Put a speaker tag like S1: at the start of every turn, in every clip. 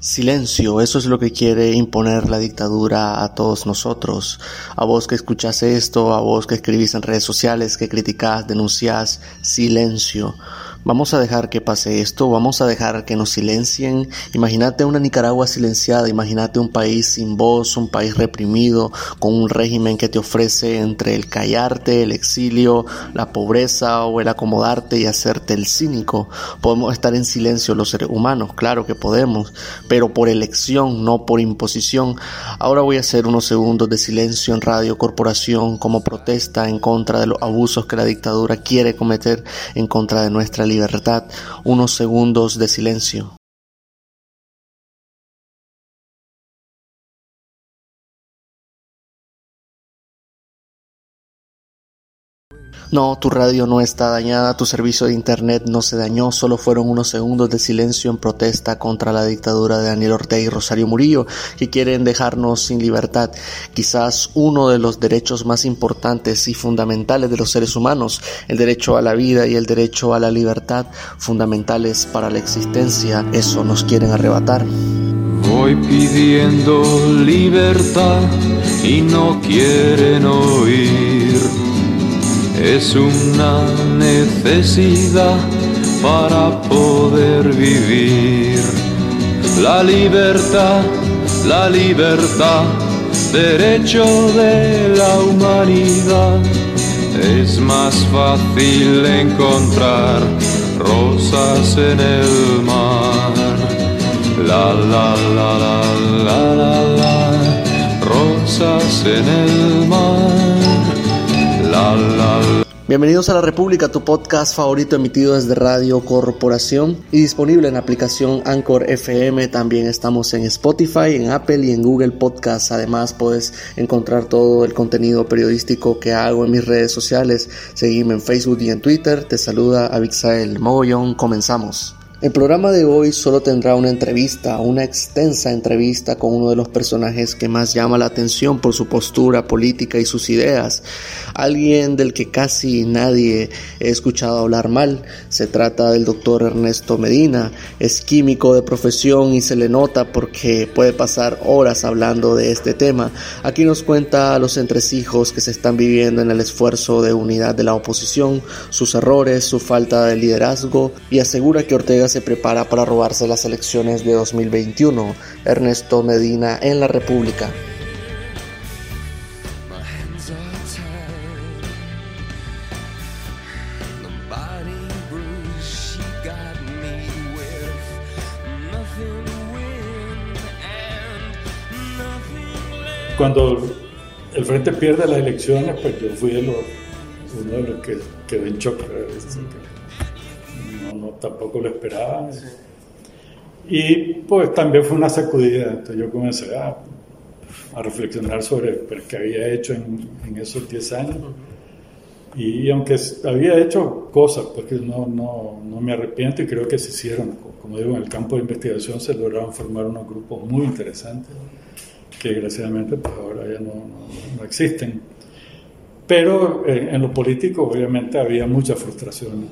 S1: Silencio, eso es lo que quiere imponer la dictadura a todos nosotros. A vos que escuchás esto, a vos que escribís en redes sociales, que criticás, denunciás, silencio. Vamos a dejar que pase esto, vamos a dejar que nos silencien. Imagínate una Nicaragua silenciada, imagínate un país sin voz, un país reprimido, con un régimen que te ofrece entre el callarte, el exilio, la pobreza o el acomodarte y hacerte el cínico. Podemos estar en silencio los seres humanos, claro que podemos, pero por elección, no por imposición. Ahora voy a hacer unos segundos de silencio en Radio Corporación como protesta en contra de los abusos que la dictadura quiere cometer en contra de nuestra libertad, unos segundos de silencio. No, tu radio no está dañada, tu servicio de internet no se dañó, solo fueron unos segundos de silencio en protesta contra la dictadura de Daniel Ortega y Rosario Murillo, que quieren dejarnos sin libertad, quizás uno de los derechos más importantes y fundamentales de los seres humanos, el derecho a la vida y el derecho a la libertad, fundamentales para la existencia, eso nos quieren arrebatar.
S2: Voy pidiendo libertad y no quieren oír es una necesidad para poder vivir. La libertad, la libertad, derecho de la humanidad. Es más fácil encontrar rosas en el mar. La la la la la la la, rosas en el mar.
S1: Bienvenidos a La República, tu podcast favorito emitido desde Radio Corporación y disponible en la aplicación Anchor FM. También estamos en Spotify, en Apple y en Google Podcasts. Además, puedes encontrar todo el contenido periodístico que hago en mis redes sociales. Seguime en Facebook y en Twitter. Te saluda Abixael Mogollón. Comenzamos. El programa de hoy solo tendrá una entrevista, una extensa entrevista con uno de los personajes que más llama la atención por su postura política y sus ideas, alguien del que casi nadie ha escuchado hablar mal. Se trata del doctor Ernesto Medina, es químico de profesión y se le nota porque puede pasar horas hablando de este tema. Aquí nos cuenta los entresijos que se están viviendo en el esfuerzo de unidad de la oposición, sus errores, su falta de liderazgo y asegura que Ortega se prepara para robarse las elecciones de 2021. Ernesto Medina en la República.
S3: Cuando el Frente pierde las elecciones, pues yo fui uno de los que quedó en shock tampoco lo esperaba. Y pues también fue una sacudida, entonces yo comencé a, a reflexionar sobre pues, que había hecho en, en esos 10 años. Y, aunque había hecho cosas, porque no, no, no, me arrepiento y creo que se hicieron, como digo, en el campo de investigación se lograron formar unos grupos muy interesantes que desgraciadamente pues ahora ya no, no existen. Pero eh, en lo político obviamente había mucha frustración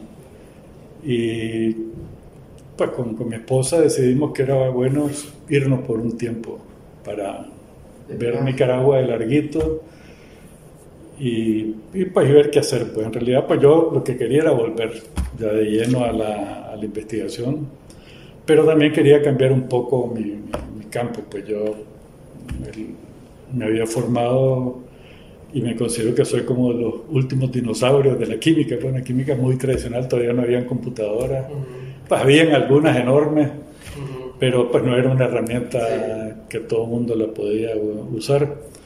S3: y pues con, con, mi esposa decidimos que era bueno irnos por un tiempo para ver Nicaragua de larguito y, y, pues ver qué hacer. Pues en realidad pues yo lo que quería era volver ya de lleno a la, a la investigación, pero también quería cambiar un poco mi, mi, campo. Pues yo me había formado y me considero que soy como de los últimos dinosaurios de la química, fue una química muy tradicional, todavía no habían computadoras, pues habían algunas enormes, pero pues no era una herramienta que todo el mundo la podía usar.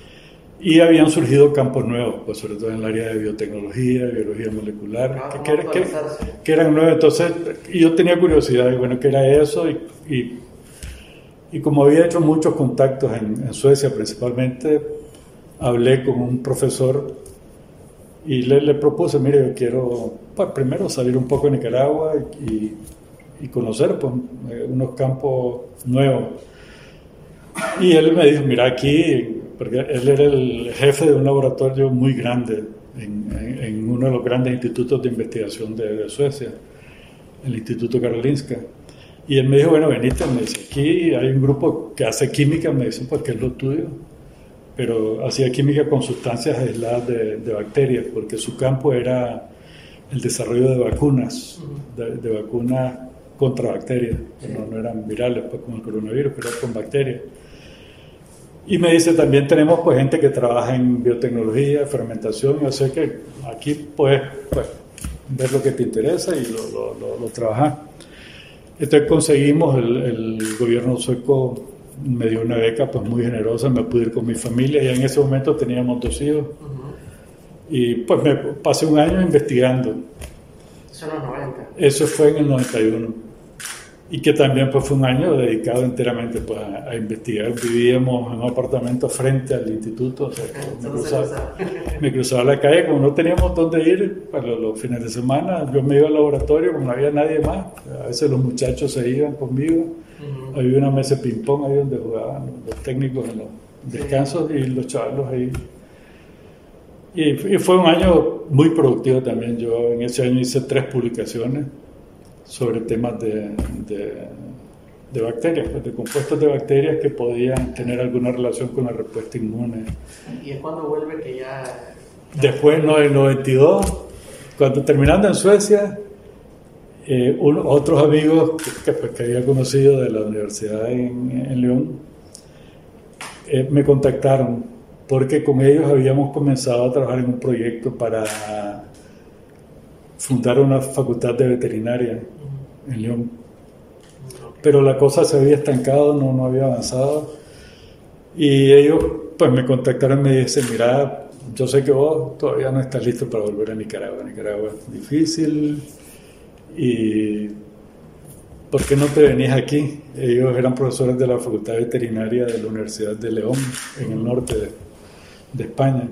S3: Y habían surgido campos nuevos, pues sobre todo en el área de biotecnología, biología molecular, ah, que, eran nuevos. Entonces, yo tenía curiosidad de, bueno, qué era eso. Y, y, como había hecho muchos contactos en, en Suecia principalmente, hablé con un profesor y le, le propuse, mire, yo quiero pues, primero salir un poco de Nicaragua y, y conocer pues, eh, unos campos nuevos. Y él me dijo, mira aquí, porque él era el jefe de un laboratorio muy grande en, en, uno de los grandes institutos de investigación de, de, Suecia, el Instituto Karolinska. Y él me dijo, bueno, venite, me dice, aquí hay un grupo que hace química, me dicen, pues que es lo tuyo. Pero hacía química con sustancias aisladas de, bacterias, porque su campo era el desarrollo de vacunas, de, de vacunas contra bacterias, no, no, eran virales pues, como el coronavirus, pero con bacterias. Y me dice, también tenemos pues gente que trabaja en biotecnología, fermentación, yo sé que aquí puedes pues, ver lo que te interesa y lo, lo, trabajas. Entonces conseguimos, el, gobierno sueco me dio una beca pues muy generosa, me pude ir con mi familia y en ese momento teníamos dos hijos. Uh -huh. Y pues me pasé un año investigando.
S1: Eso en los 90.
S3: Eso fue en el 91 y que también pues, fue un año dedicado enteramente pues, a, a, investigar. Vivíamos en un apartamento frente al instituto, o sea, me, cruzaba, me, cruzaba, la calle, como no teníamos dónde ir para los, los, fines de semana, yo me iba al laboratorio, como no había nadie más, a veces los muchachos se iban conmigo, uh -huh. había una mesa de ping-pong ahí donde jugaban los técnicos en los descansos sí. y los chavalos ahí. Y, y fue un año muy productivo también, yo en ese año hice tres publicaciones sobre temas de, de, de bacterias, pues de compuestos de bacterias que podían tener alguna relación con la respuesta inmune.
S1: ¿Y es cuando vuelve que ya...?
S3: Después, no, en el 92, cuando terminando en Suecia, eh, otros amigos que, pues, que, había conocido de la universidad en, en León eh, me contactaron porque con ellos habíamos comenzado a trabajar en un proyecto para fundar una facultad de veterinaria en León. Pero la cosa se había estancado, no, no había avanzado. Y ellos pues me contactaron y me dicen, mira, yo sé que vos todavía no estás listo para volver a Nicaragua. Nicaragua es difícil y ¿por qué no te venís aquí? Ellos eran profesores de la Facultad Veterinaria de la Universidad de León, en el norte de, de España.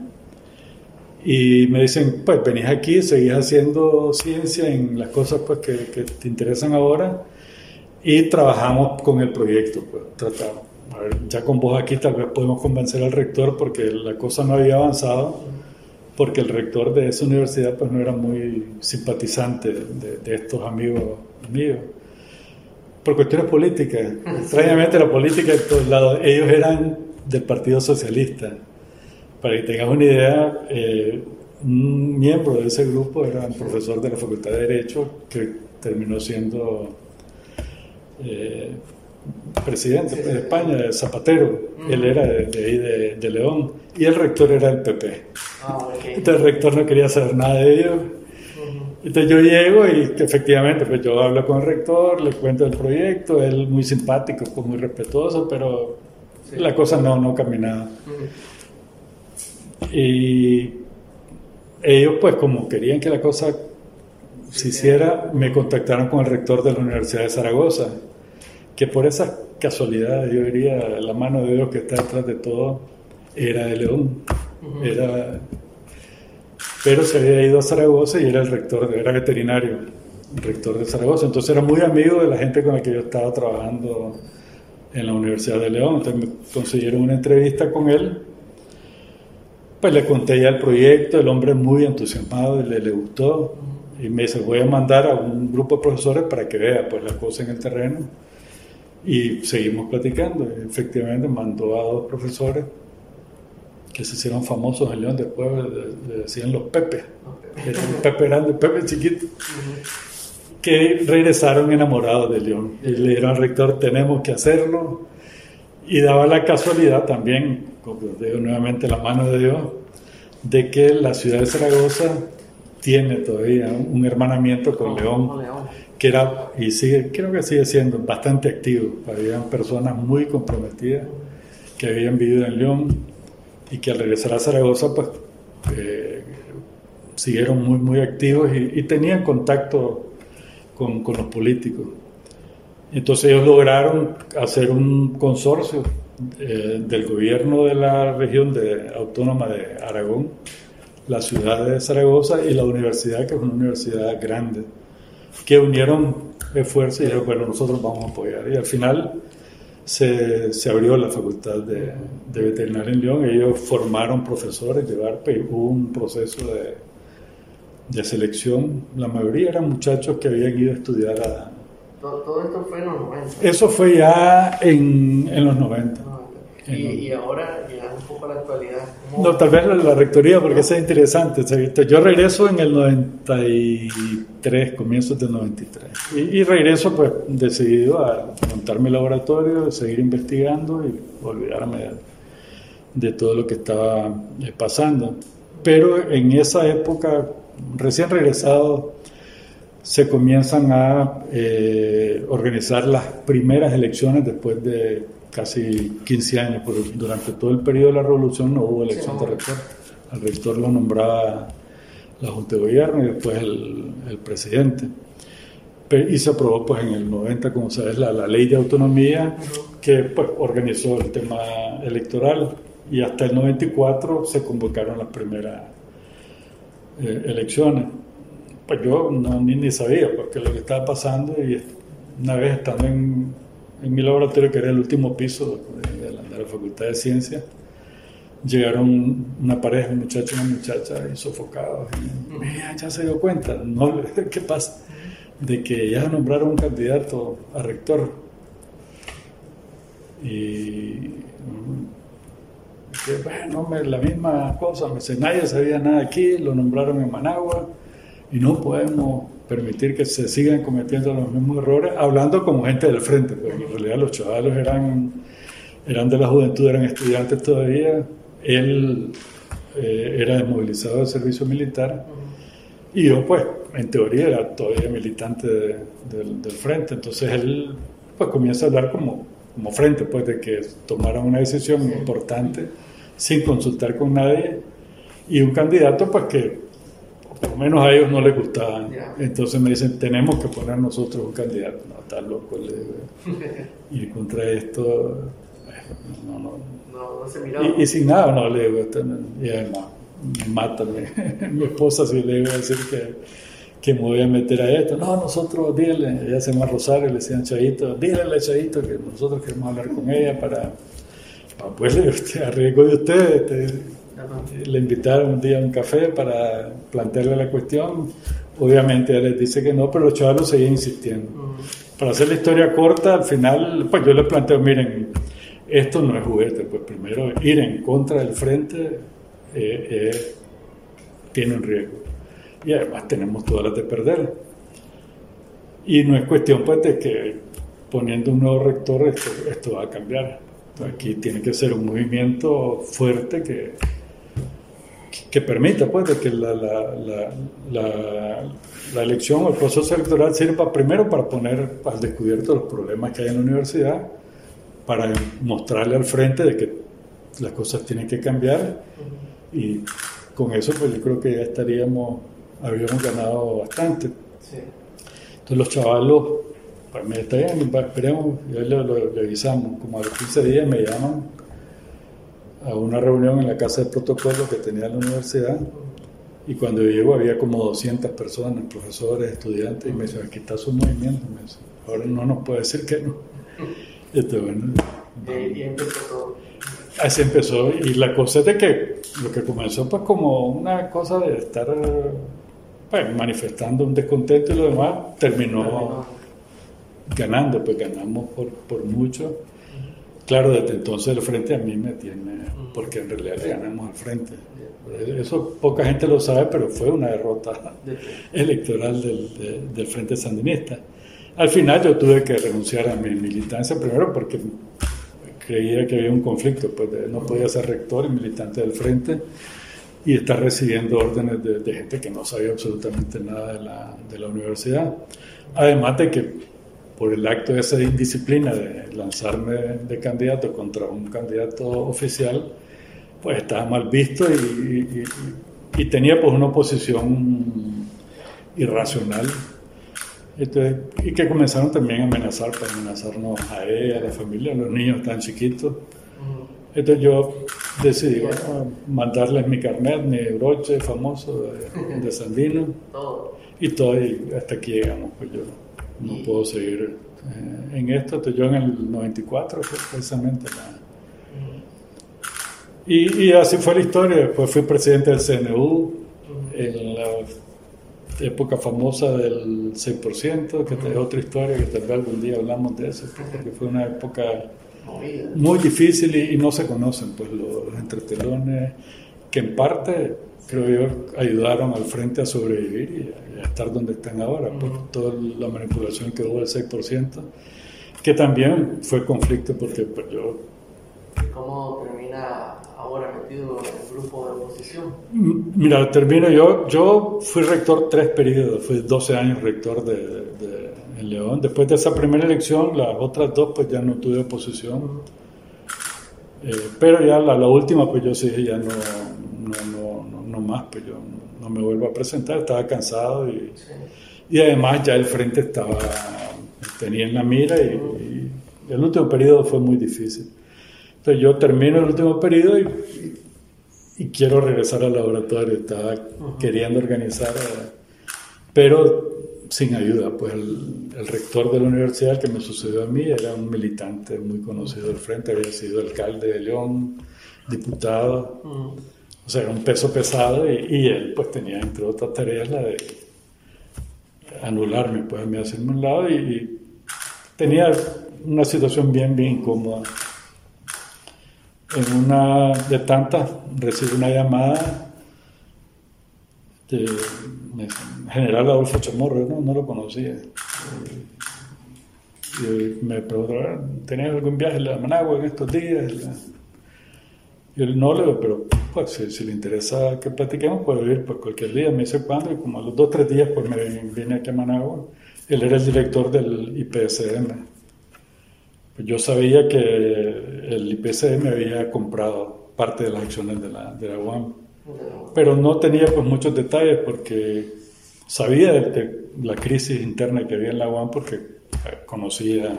S3: Y me dicen, pues venís aquí, seguís haciendo ciencia en las cosas pues, que, que te interesan ahora y trabajamos con el proyecto, pues tratamos. A ver, ya con vos aquí tal vez podemos convencer al rector porque la cosa no había avanzado, porque el rector de esa universidad pues no era muy simpatizante de, de estos amigos míos. Por cuestiones políticas, extrañamente la política de todos lados, ellos eran del Partido Socialista. Para que tengas una idea, eh, un miembro de ese grupo era un profesor de la Facultad de Derecho que terminó siendo eh, presidente sí. de España, Zapatero. Mm. Él era de, de ahí de, de, León. Y el rector era el PP.
S1: Ah, okay.
S3: Entonces el rector no quería saber nada de ellos. Mm. Entonces yo llego y efectivamente pues yo hablo con el rector, le cuento el proyecto, él muy simpático, pues muy respetuoso, pero sí. la cosa no, no caminaba. Mm. Y ellos, pues como querían que la cosa se hiciera, me contactaron con el rector de la Universidad de Zaragoza, que por esa casualidad, yo diría, la mano de Dios que está detrás de todo, era de León. Uh -huh. Era, pero se había ido a Zaragoza y era el rector, era veterinario, el rector de Zaragoza. Entonces era muy amigo de la gente con la que yo estaba trabajando en la Universidad de León. Entonces me consiguieron una entrevista con él pues le conté ya el proyecto, el hombre muy entusiasmado, le, le gustó y me dice, voy a mandar a un grupo de profesores para que vea pues las cosas en el terreno y seguimos platicando. Efectivamente mandó a dos profesores que se hicieron famosos en León después, le, le decían los Pepe, el Pepe grande, Pepe chiquito, que regresaron enamorados de León. Y le dijeron al rector, tenemos que hacerlo y daba la casualidad también, como digo nuevamente la mano de Dios, de que la ciudad de Zaragoza tiene todavía un hermanamiento con León, que era, y sigue, creo que sigue siendo bastante activo. Habían personas muy comprometidas que habían vivido en León y que al regresar a Zaragoza, pues eh, siguieron muy, muy activos y, y tenían contacto con, con los políticos. Entonces ellos lograron hacer un consorcio eh, del gobierno de la región de, autónoma de Aragón, la ciudad de Zaragoza y la universidad, que es una universidad grande, que unieron esfuerzos y dijeron, bueno, nosotros vamos a apoyar. Y al final se, se abrió la facultad de, de, veterinaria en León, ellos formaron profesores, llevar, hubo un proceso de, de selección, la mayoría eran muchachos que habían ido a estudiar a
S1: Todo, esto fue en los 90.
S3: Eso fue ya en, en los 90.
S1: Y, y, ahora,
S3: No, tal vez la, rectoría, porque eso es interesante. Yo regreso en el 93, comienzos del 93. Y, y regreso, pues, decidido a montar mi laboratorio, seguir investigando y olvidarme de todo lo que estaba eh, pasando. Pero en esa época, recién regresado, se comienzan a eh, organizar las primeras elecciones después de casi 15 años. durante todo el periodo de la revolución no hubo elección de rector. Al rector lo nombraba la Junta de Gobierno y después el, presidente. Y se aprobó pues en el 90, como sabes, la, la ley de autonomía que pues, organizó el tema electoral y hasta el 94 se convocaron las primeras eh, elecciones. Pues yo no, ni, ni sabía porque lo que estaba pasando y una vez estando en, en mi laboratorio, que era el último piso de, la, Facultad de Ciencias, llegaron una pareja, un muchacho y una muchacha, y sofocados. Y, ya se dio cuenta, no, ¿qué pasa? De que ya nombraron un candidato a rector. Y que bueno, la misma cosa, me dice, nadie sabía nada aquí, lo nombraron en Managua y no podemos permitir que se sigan cometiendo los mismos errores, hablando como gente del frente, porque en realidad los chavalos eran, eran de la juventud, eran estudiantes todavía, él eh, era desmovilizado del servicio militar. Y yo pues en teoría era todavía militante del frente, entonces él pues comienza a hablar como, como frente, pues de que tomaron una decisión importante sin consultar con nadie. Y un candidato pues que por lo menos a ellos no les gustaba. Entonces me dicen, tenemos que poner nosotros un candidato. No, está loco, le digo. Y contra esto, no, no. no, se y, y, sin nada, no, le digo, este, y además, me mi esposa si le iba a decir que, que me voy a meter a esto. No, nosotros, dígale, ella se llama Rosario, le decían Chayito, dígale a Chayito que nosotros queremos hablar con ella para Ah, pues usted, a riesgo de usted, le invitaron un día a un café para plantearle la cuestión. Obviamente él les dice que no, pero los chavos seguían insistiendo. Para hacer la historia corta, al final, pues yo les planteo, miren, esto no es juguete, pues primero ir en contra del frente eh, eh, tiene un riesgo. Y además tenemos todas las de perder. Y no es cuestión pues de que poniendo un nuevo rector esto va a cambiar. Aquí tiene que ser un movimiento fuerte que, que permita pues, que la, la, la, elección o el proceso electoral sirva primero para poner al descubierto los problemas que hay en la universidad, para mostrarle al frente de que las cosas tienen que cambiar y con eso pues yo creo que ya estaríamos, habríamos ganado bastante. Entonces los chavalos pues me está bien, esperemos, ya lo, lo, avisamos. Como a los 15 días me llaman a una reunión en la casa de protocolo que tenía la universidad. Y cuando yo llego había como 200 personas, profesores, estudiantes, y me dicen, aquí está su movimiento. Me ahora no nos puede decir que no. Y, bueno,
S1: y empezó todo.
S3: Así empezó. Y la cosa es de que lo que comenzó pues como una cosa de estar pues, manifestando un descontento y lo demás, terminó ganando, pues ganamos por, por mucho. Claro, desde entonces el frente a mí me tiene, porque en realidad le ganamos al frente. Eso poca gente lo sabe, pero fue una derrota electoral del, del Frente Sandinista. Al final yo tuve que renunciar a mi militancia, primero porque creía que había un conflicto, pues no podía ser rector y militante del Frente y estar recibiendo órdenes de, de gente que no sabía absolutamente nada de la, de la universidad. Además de que por el acto de esa indisciplina de lanzarme de candidato contra un candidato oficial, pues estaba mal visto y, tenía pues una oposición irracional. y que comenzaron también a amenazar, para amenazarnos a ella, a la familia, a los niños tan chiquitos. Entonces yo decidí mandarles mi carnet, mi broche famoso de, de Sandino. Y todo, y hasta aquí llegamos, pues yo no puedo seguir eh, en esto. Yo en el 94 precisamente y, y, así fue la historia. Después fui presidente del CNU en la época famosa del 6%, que es otra historia, que tal vez algún día hablamos de eso, porque fue una época muy difícil y, no se conocen pues los entretelones que en parte creo yo ayudaron al frente a sobrevivir y a, estar donde están ahora por toda la manipulación que hubo del 6% que también fue conflicto porque pues, yo
S1: ¿Cómo termina ahora metido en el grupo de oposición?
S3: Mira, termino yo. Yo fui rector tres periodos, fui 12 años rector de, de, León. Después de esa primera elección, las otras dos, pues ya no tuve oposición. Eh, pero ya la, la, última, pues yo sí ya no, no, no, no, más, pues yo no me vuelvo a presentar, estaba cansado y, y además ya el frente estaba, tenía en la mira y, y el último periodo fue muy difícil. Entonces yo termino el último periodo y, y, quiero regresar al laboratorio, estaba queriendo organizar, eh, pero sin ayuda, pues el, rector de la universidad que me sucedió a mí era un militante muy conocido del frente, había sido alcalde de León, diputado, o sea, era un peso pesado y, él pues tenía entre otras tareas la de anularme, pues me hacerme un lado y, tenía una situación bien, bien incómoda en una de tantas recibí una llamada de, general Adolfo Chamorro, no, no lo conocía. Y me preguntó, ¿tenías algún viaje a Managua en estos días? Y él no le digo, pero pues, si, le interesa que platiquemos, puedo ir pues, cualquier día. Me dice cuándo, y como a los dos o tres días pues me vine aquí a Managua. Él era el director del IPSM yo sabía que el IPC me había comprado parte de las acciones de la, de la UAM, pero no tenía pues muchos detalles porque sabía de, la crisis interna que había en la UAM porque conocía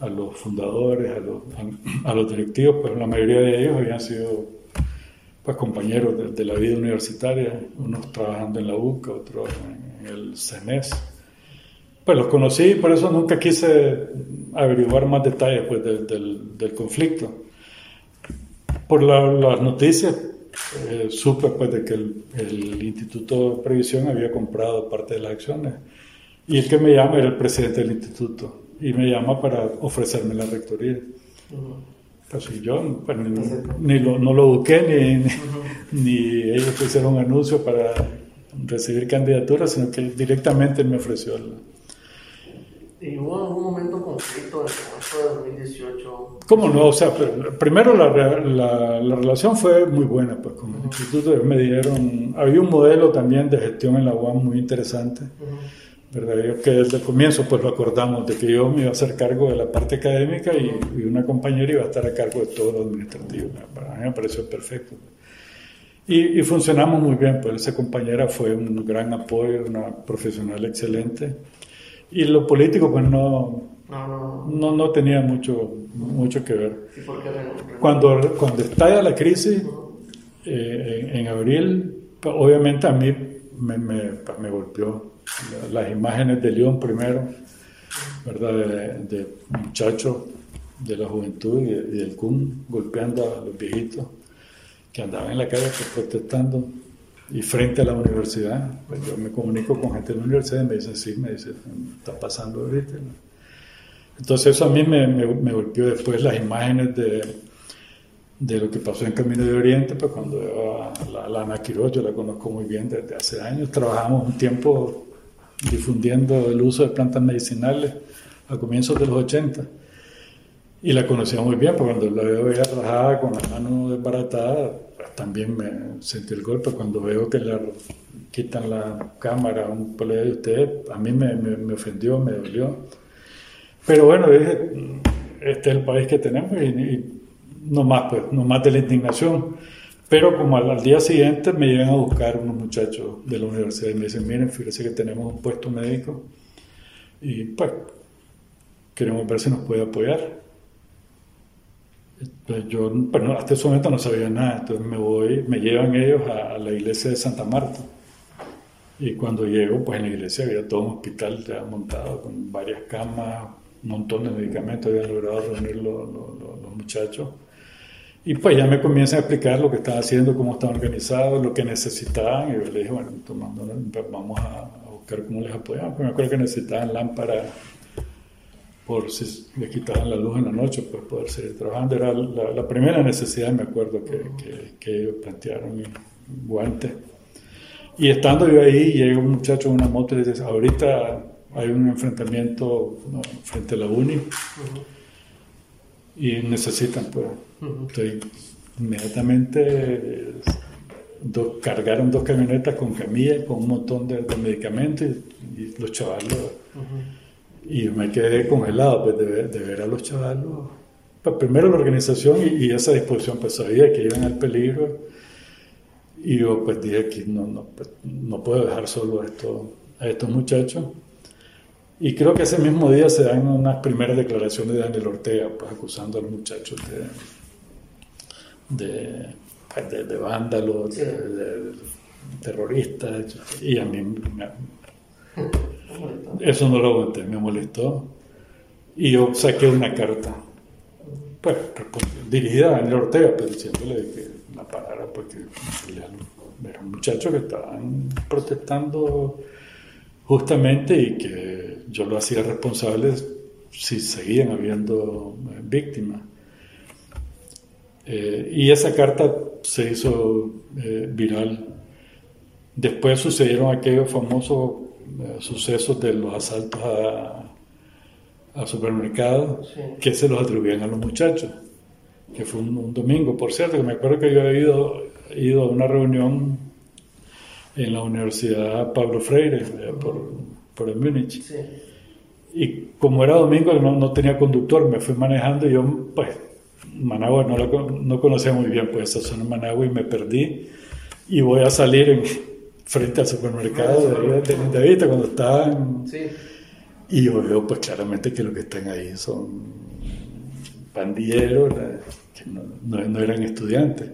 S3: a los fundadores, a los, a, los directivos, pues la mayoría de ellos habían sido pues compañeros de, la vida universitaria, unos trabajando en la UCA, otros en, en el CENES. Pues los conocí, por eso nunca quise averiguar más detalles pues, del, conflicto. Por las noticias eh, supe pues, de que el, Instituto de Previsión había comprado parte de las acciones y el que me llama era el presidente del instituto y me llama para ofrecerme la rectoría. Pues yo pues, ni, lo, no lo busqué, ni, ni, ellos hicieron un anuncio para recibir candidatura, sino que directamente me ofreció el,
S1: ¿Y hubo algún momento conflicto en el de 2018?
S3: ¿Cómo no? O sea, primero la, la, la relación fue muy buena, pues con el instituto me dieron, había un modelo también de gestión en la UAM muy interesante, ¿verdad? Yo que desde el comienzo pues lo acordamos de que yo me iba a hacer cargo de la parte académica y, y una compañera iba a estar a cargo de todo lo administrativo. Para mí me pareció perfecto. Y, y funcionamos muy bien, pues esa compañera fue un gran apoyo, una profesional excelente y lo político, pues no, no, no, tenía mucho, mucho que ver. Cuando, cuando estalla la crisis, eh, en, abril, pues, obviamente a mí me, me, me, golpeó las imágenes de León primero, ¿verdad? De, muchachos de la juventud y, del CUN golpeando a los viejitos que andaban en la calle pues, protestando y frente a la universidad, pues yo me comunico con gente de la universidad y me dicen, sí, me dice, está pasando ahorita. Entonces eso a mí me, me, golpeó después las imágenes de, de, lo que pasó en Camino de Oriente, pues cuando veo a la, la Ana Quiroz, yo la conozco muy bien desde hace años, trabajamos un tiempo difundiendo el uso de plantas medicinales a comienzos de los 80. Y la conocía muy bien, porque cuando la veo ella trabajaba con la mano desbaratada, también me sentí el golpe cuando veo que le quitan la cámara a un colega de usted, a mí me, me, ofendió, me dolió. Pero bueno, dije, este es el país que tenemos y, no más, pues, no más de la indignación. Pero como al, día siguiente me llegan a buscar unos muchachos de la universidad y me dicen, miren, fíjense que tenemos un puesto médico y pues queremos ver si nos puede apoyar. Entonces yo bueno, hasta ese momento no sabía nada, entonces me voy, me llevan ellos a, la iglesia de Santa Marta. Y cuando llego, pues en la iglesia había todo un hospital ya montado con varias camas, un montón de medicamentos, habían logrado reunir los, muchachos. Y pues ya me comienzan a explicar lo que están haciendo, cómo están organizados, lo que necesitaban. Y yo le dije, bueno, tomando, vamos a buscar cómo les apoyamos. Pero me acuerdo que necesitaban lámparas por si les quitaban la luz en la noche, pues poder seguir trabajando. Era la, primera necesidad, me acuerdo, que, que, ellos plantearon, guantes. Y estando yo ahí, llega un muchacho en una moto y dice, ahorita hay un enfrentamiento frente a la uni y necesitan, pues, inmediatamente dos, cargaron dos camionetas con camillas, con un montón de, medicamentos y, los chavalos, y me quedé congelado pues, de, de ver a los chavalos. Pues, primero la organización y, esa disposición, pues sabía que iban al peligro y yo pues dije que no, no, pues, no puedo dejar solo a estos, a estos muchachos. Y creo que ese mismo día se dan unas primeras declaraciones de Daniel Ortega, pues acusando a los muchachos de, de, pues, de, vándalos, de, terroristas. Y a mí eso no lo aguanté, me molestó. Y yo saqué una carta, pues dirigida a Daniel Ortega, pero diciéndole que la parara porque eran muchachos que estaban protestando justamente y que yo lo hacía responsable si seguían habiendo eh, víctimas. Eh, y esa carta se hizo eh, viral. Después sucedieron aquellos famosos sucesos de los asaltos a, supermercados que se los atribuían a los muchachos, que fue un, domingo. Por cierto, que me acuerdo que yo había ido, ido a una reunión en la Universidad Pablo Freire, por, por el Múnich. Y como era domingo, no, no, tenía conductor, me fui manejando y yo, pues, Managua no, no conocía muy bien, pues, esa zona de Managua y me perdí. Y voy a salir en, frente al supermercado de, de, de Vista cuando estaban. Y yo veo, pues, claramente que lo que están ahí son pandilleros, que no, no, eran estudiantes.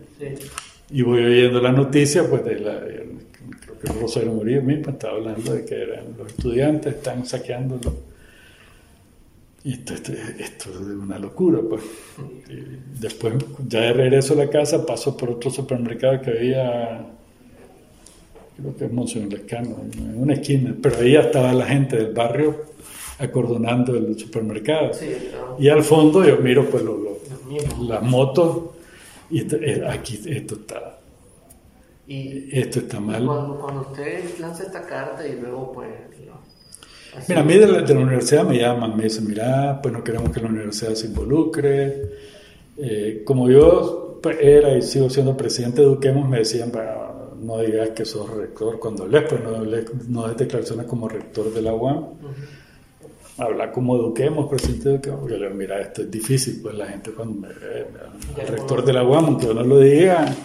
S3: Y voy oyendo la noticia, pues, de la Rosario Murillo mismo estaba hablando de que eran los estudiantes están saqueándolo. Y esto, esto, es una locura, pues. después, ya de regreso a la casa, paso por otro supermercado que había, creo que es Monseñor Lescano, en una esquina, pero ahí estaba la gente del barrio acordonando el supermercado. Y al fondo yo miro pues las motos y eh, aquí esto está y Esto está mal.
S1: Cuando, usted lanza esta carta y luego pues...
S3: Mira, a mí de la, universidad me llaman, me dicen, mira, pues no queremos que la universidad se involucre. Eh, como yo era y sigo siendo presidente de Eduquemos, me decían, no digas que sos rector. Cuando lees, pues no, no des declaraciones como rector de la UAM. Habla como Eduquemos, presidente de Eduquemos. Yo le digo, mira, esto es difícil, pues la gente cuando me ve, el rector de la UAM, aunque no lo diga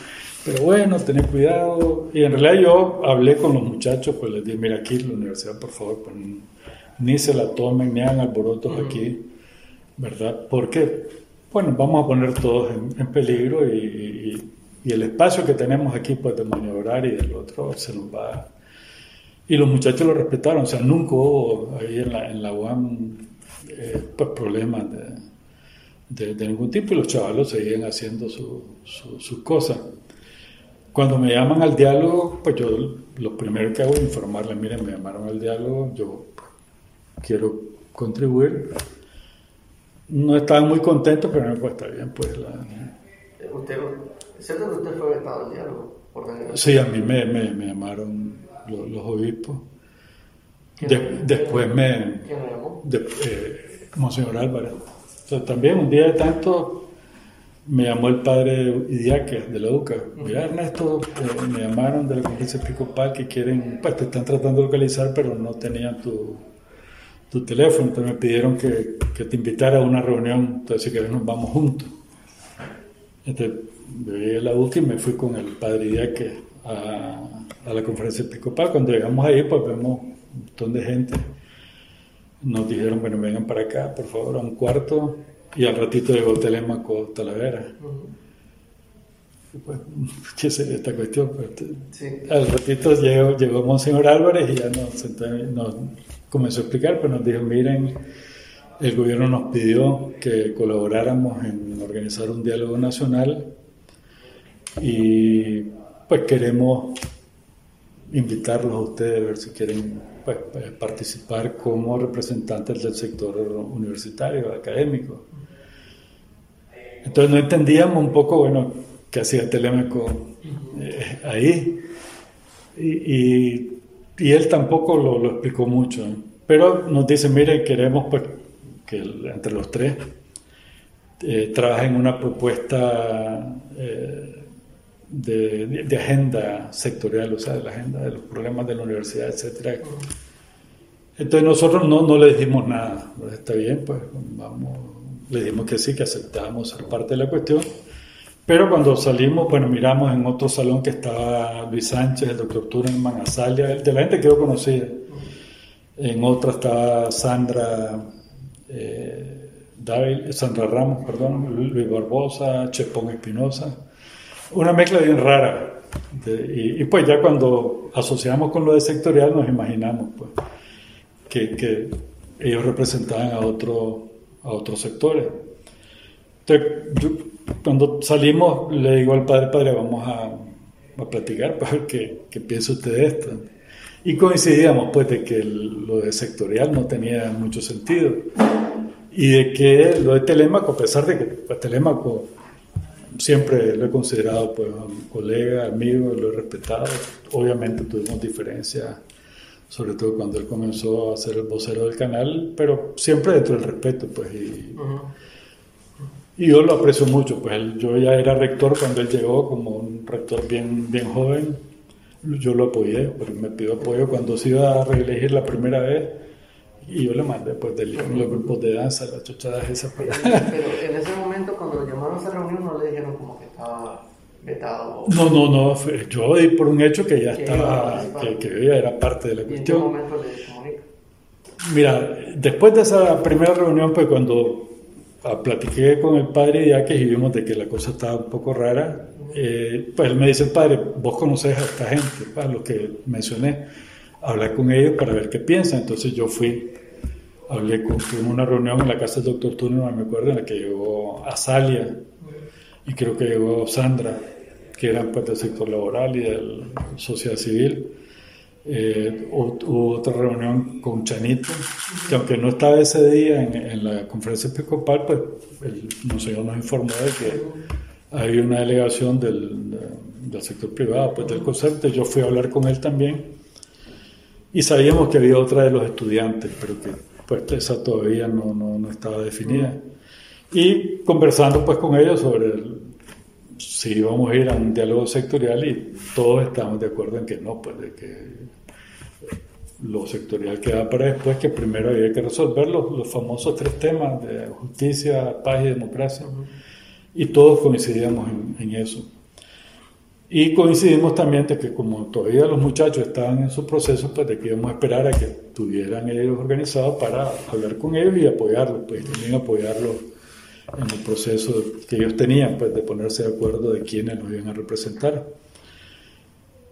S3: pero bueno, tener cuidado. Y en realidad yo hablé con los muchachos, pues les dije, mira aquí la universidad, por favor, pues, ni se la tomen, ni hagan alborotos aquí, ¿verdad? Porque, bueno, vamos a poner todos en, peligro y, el espacio que tenemos aquí, pues de maniobrar y del otro se nos va. Y los muchachos lo respetaron, o sea, nunca hubo ahí en la, en la UAM eh, pues, problemas de, de, ningún tipo y los chavalos seguían haciendo sus su, cosas. Cuando me llaman al diálogo, pues yo lo primero que hago es informarle, miren, me llamaron al diálogo, yo quiero contribuir. No estaban muy contentos, pero pues está bien, pues la...
S1: ¿Usted, cierto que usted fue vetado al diálogo?
S3: Sí, a mí me, me, me llamaron los, obispos. después me...
S1: ¿Quién me llamó?
S3: De, eh, Monseñor Álvarez. también un día de tanto me llamó el padre Idiaque de la UCA. Mira, Ernesto, eh, me llamaron de la conferencia episcopal que quieren, pues te están tratando de localizar, pero no tenían tu, tu teléfono. Entonces me pidieron que, que, te invitara a una reunión. Entonces, si querés, nos vamos juntos. Entonces, llegué a la UCA y me fui con el padre Idiaque a, a la conferencia episcopal. Cuando llegamos ahí, pues vemos un montón de gente. Nos dijeron, bueno, vengan para acá, por favor, a un cuarto y al ratito llegó Telémaco Talavera. pues, ¿Qué sería esta cuestión? Pues, al ratito llegó, llegó Monseñor Álvarez y ya nos, nos, comenzó a explicar, pues nos dijo, miren, el gobierno nos pidió que colaboráramos en organizar un diálogo nacional y pues queremos invitarlos a ustedes a ver si quieren pues, pues, participar como representantes del sector universitario, académico. Entonces no entendíamos un poco, bueno, qué hacía Telémaco eh, ahí. Y, y, él tampoco lo, lo, explicó mucho. Pero nos dice, mire, queremos pues, que entre los tres eh, trabajen una propuesta eh, de, de, agenda sectorial, o sea, de la agenda de los problemas de la universidad, etcétera. Entonces nosotros no, no le dijimos nada. Está bien, pues vamos le dijimos que sí, que aceptábamos ser parte de la cuestión. Pero cuando salimos, bueno, miramos en otro salón que estaba Luis Sánchez, el doctor Turenman, Azalia, de la gente que yo conocía. En otro estaba Sandra, eh, Sandra Ramos, perdón, Luis Barbosa, Chepón Espinosa. Una mezcla bien rara. y, pues ya cuando asociamos con lo de sectorial nos imaginamos pues, que, que ellos representaban a otro a otros sectores. Entonces, cuando salimos, le digo al padre, padre, vamos a, a platicar para ver qué, qué, piensa usted de esto. Y coincidíamos pues de que lo de sectorial no tenía mucho sentido. Y de que lo de Telemaco, a pesar de que pues, Telemaco siempre lo he considerado pues un colega, amigo, lo he respetado. Obviamente tuvimos diferencias sobre todo cuando él comenzó a ser el vocero del canal, pero siempre dentro del respeto, pues. Y, yo lo aprecio mucho, pues yo ya era rector cuando él llegó, como un rector bien, bien joven, yo lo apoyé, porque me pidió apoyo cuando se iba a reelegir la primera vez, y yo le mandé pues del los grupos de danza, las chochadas esas.
S1: Pero, pero en ese momento cuando a esa reunión no le dijeron como que estaba vetado?
S3: No, no, no, yo di por un hecho que ya estaba, que, que, ya era parte de la cuestión. ¿En qué momento le Mira, después de esa primera reunión, pues cuando ah, platiqué con el padre Iaques y vimos de que la cosa estaba un poco rara, eh, pues él me dice, padre, vos conoces a esta gente, a lo que mencioné, hablar con ellos para ver qué piensan. Entonces yo fui, hablé con, una reunión en la casa del doctor Turner, me acuerdo, en la que llegó Azalia, y creo que llegó Sandra, que eran pues, del sector laboral y de la sociedad civil. Eh, hubo otra reunión con Chanito, que aunque no estaba ese día en, la conferencia episcopal, pues el monseñor nos informó de que había una delegación del, del sector privado, pues del concepto. Yo fui a hablar con él también y sabíamos que había otra de los estudiantes, pero que pues esa todavía no, no, no estaba definida. Y conversando pues con ellos sobre si íbamos a ir a un diálogo sectorial y todos estamos de acuerdo en que no, pues de que lo sectorial queda para después, que primero había que resolver los, los famosos tres temas de justicia, paz y democracia. Y todos coincidíamos en, en, eso. Y coincidimos también de que como todavía los muchachos estaban en su proceso, pues de que íbamos a esperar a que tuvieran ellos organizados para hablar con ellos y apoyarlos, pues también apoyarlos en el proceso que ellos tenían pues, de ponerse de acuerdo de quiénes nos iban a representar.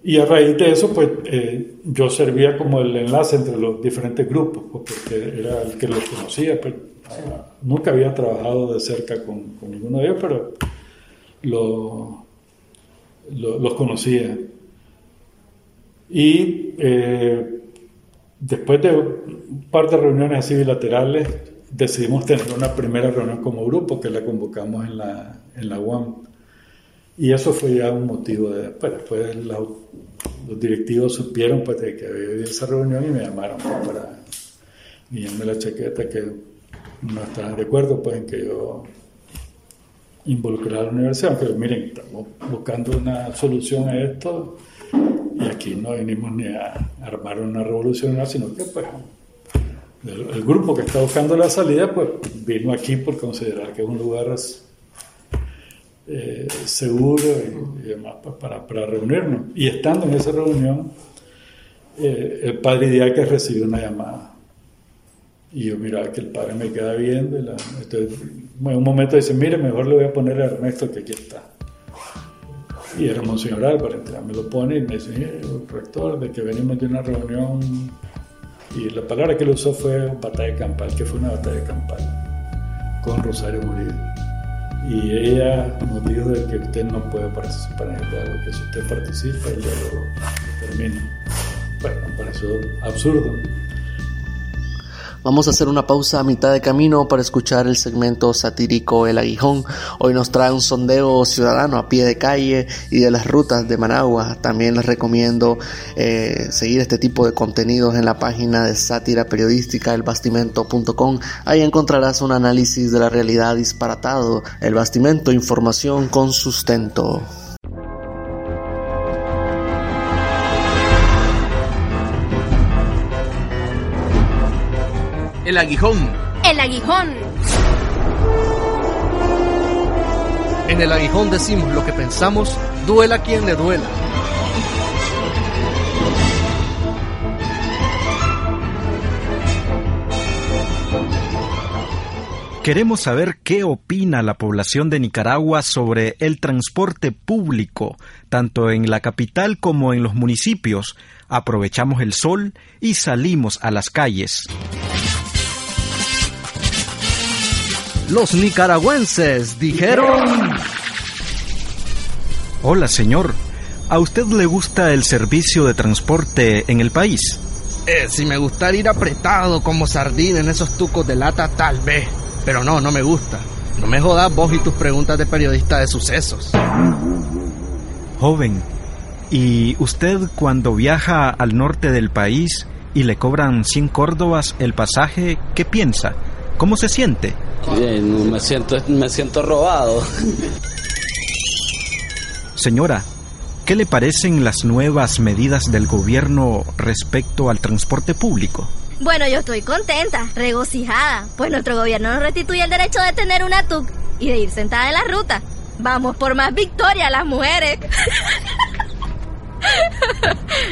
S3: Y a raíz de eso, pues eh, yo servía como el enlace entre los diferentes grupos, porque era el que los conocía. Pues, nunca había trabajado de cerca con, con ninguno de ellos, pero lo, los conocía. Y eh, después de un par de reuniones así bilaterales, decidimos tener una primera reunión como grupo que la convocamos en la, en la UAM. Y eso fue ya un motivo de, pues después los directivos supieron pues de que había esa reunión y me llamaron pues, para guiarme la chaqueta que no estaban de acuerdo pues en que yo involucrara a la universidad, aunque miren, estamos buscando una solución a esto y aquí no venimos ni a armar una revolución, sino que pues el, grupo que está buscando la salida, pues vino aquí por considerar que es un lugar eh, seguro y, demás pues, para, reunirnos. Y estando en esa reunión, eh, el padre Díaz recibió una llamada. Y yo miraba que el padre me queda viendo. Y entonces, en un momento dice: Mire, mejor le voy a poner a Ernesto que aquí está. Y era Monseñor Álvarez, me lo pone y me dice: Rector, de que venimos de una reunión Y la palabra que él usó fue batalla campal, que fue una batalla campal con Rosario Murillo. Y ella nos dijo de que usted no puede participar en el diálogo, que si usted participa, el diálogo termina. Bueno, me pareció absurdo.
S1: Vamos a hacer una pausa a mitad de camino para escuchar el segmento satírico El Aguijón. Hoy nos trae un sondeo ciudadano a pie de calle y de las rutas de Managua. También les recomiendo eh, seguir este tipo de contenidos en la página de sátira periodística elbastimento.com. Ahí encontrarás un análisis de la realidad disparatado. El Bastimento, información con sustento.
S4: El aguijón.
S5: El aguijón.
S4: En el aguijón decimos lo que pensamos, duela quien le duela.
S6: Queremos saber qué opina la población de Nicaragua sobre el transporte público, tanto en la capital como en los municipios. Aprovechamos el sol y salimos a las calles.
S4: Los nicaragüenses dijeron...
S6: Hola, señor. ¿A usted le gusta el servicio de transporte en el país?
S4: Eh, si me gustara ir apretado como sardina en esos tucos de lata, tal vez. Pero no, no me gusta. No me jodas vos y tus preguntas de periodista de sucesos.
S6: Joven, ¿y usted cuando viaja al norte del país y le cobran 100 córdobas el pasaje, qué piensa? ¿Cómo se siente?
S7: Bien, me siento, me siento robado.
S6: Señora, ¿qué le parecen las nuevas medidas del gobierno respecto al transporte público?
S5: Bueno, yo estoy contenta, regocijada, pues nuestro gobierno nos restituye el derecho de tener una TUC y de ir sentada en la ruta. Vamos por más victoria las mujeres.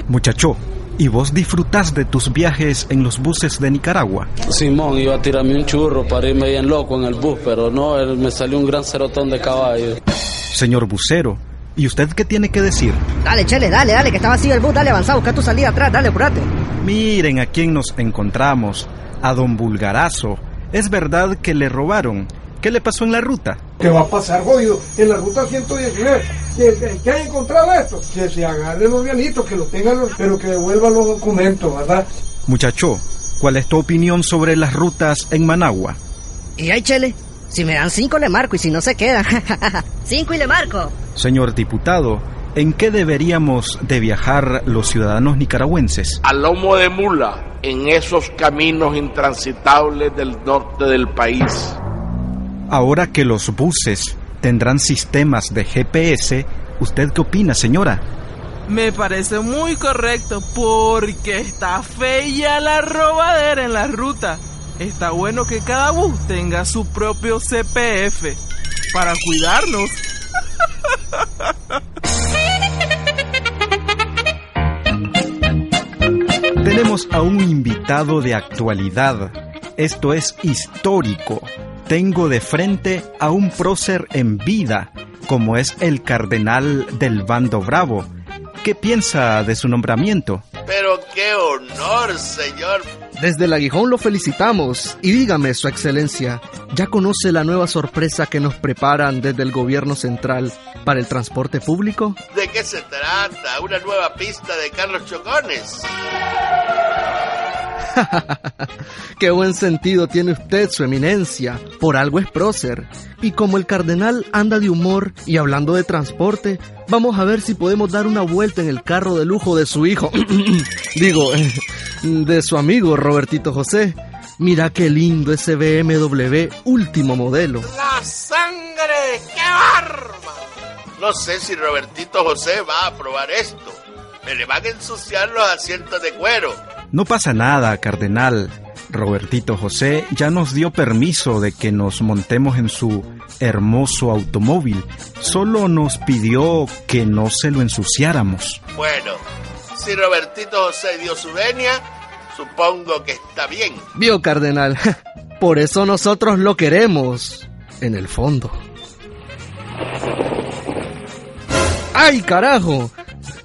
S6: Muchacho, ¿y vos disfrutás de tus viajes en los buses de Nicaragua?
S7: Simón iba a tirarme un churro para irme bien loco en el bus, pero no, él, me salió un gran cerotón de caballo.
S6: Señor bucero, ¿y usted qué tiene que decir?
S8: Dale, chele, dale, dale, que está vacío el bus, dale, avanza, busca tu salida atrás, dale, apurate.
S6: Miren a quién nos encontramos, a don Bulgarazo. ¿Es verdad que le robaron? ¿Qué le pasó en la ruta?
S9: ¿Qué va a pasar, jodido? En la ruta 119. ¿Qué, qué hay encontrado esto? Que se agarren los vianitos, que lo tengan, los- pero que devuelvan los documentos, ¿verdad?
S6: Muchacho, ¿cuál es tu opinión sobre las rutas en Managua?
S8: Y ahí, chele, si me dan cinco le marco y si no se queda. cinco y le marco.
S6: Señor diputado, ¿en qué deberíamos de viajar los ciudadanos nicaragüenses?
S10: a lomo de mula en esos caminos intransitables del norte del país.
S6: Ahora que los buses tendrán sistemas de GPS, ¿usted qué opina, señora?
S11: Me parece muy correcto porque está fea la robadera en la ruta. Está bueno que cada bus tenga su propio CPF para cuidarnos.
S6: Tenemos a un invitado de actualidad. Esto es histórico. Tengo de frente a un prócer en vida, como es el cardenal del bando bravo. ¿Qué piensa de su nombramiento?
S10: Pero qué honor, señor.
S4: Desde el aguijón lo felicitamos y dígame, Su Excelencia, ¿ya conoce la nueva sorpresa que nos preparan desde el gobierno central para el transporte público?
S10: ¿De qué se trata? ¿Una nueva pista de Carlos Chocones?
S4: Qué buen sentido tiene usted, Su Eminencia. Por algo es prócer. Y como el cardenal anda de humor y hablando de transporte, vamos a ver si podemos dar una vuelta en el carro de lujo de su hijo. Digo, eh, de su amigo Robertito José. Mira qué lindo ese BMW último modelo.
S10: ¡La sangre! ¡Qué bárbaro! No sé si Robertito José va a aprobar esto. Me le van a ensuciar los asientos de cuero.
S6: No pasa nada, cardenal. Robertito José ya nos dio permiso de que nos montemos en su hermoso automóvil. Solo nos pidió que no se lo ensuciáramos.
S10: Bueno, si Robertito José dio su venia, supongo que está bien.
S4: Vio, cardenal. Por eso nosotros lo queremos. En el fondo. ¡Ay, carajo!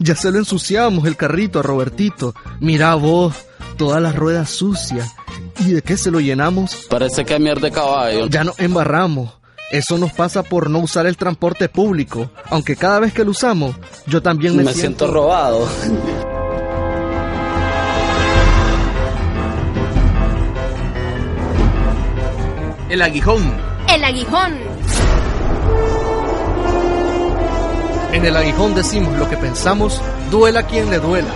S4: Ya se lo ensuciamos el carrito a Robertito. Mira vos, Todas las ruedas sucias. ¿Y de qué se lo llenamos?
S7: Parece que es mierda de caballo.
S4: Ya nos embarramos. Eso nos pasa por no usar el transporte público. Aunque cada vez que lo usamos, yo también me,
S7: Me siento robado.
S11: El aguijón.
S5: El aguijón.
S4: En el aguijón decimos lo que pensamos, duela quien le duela.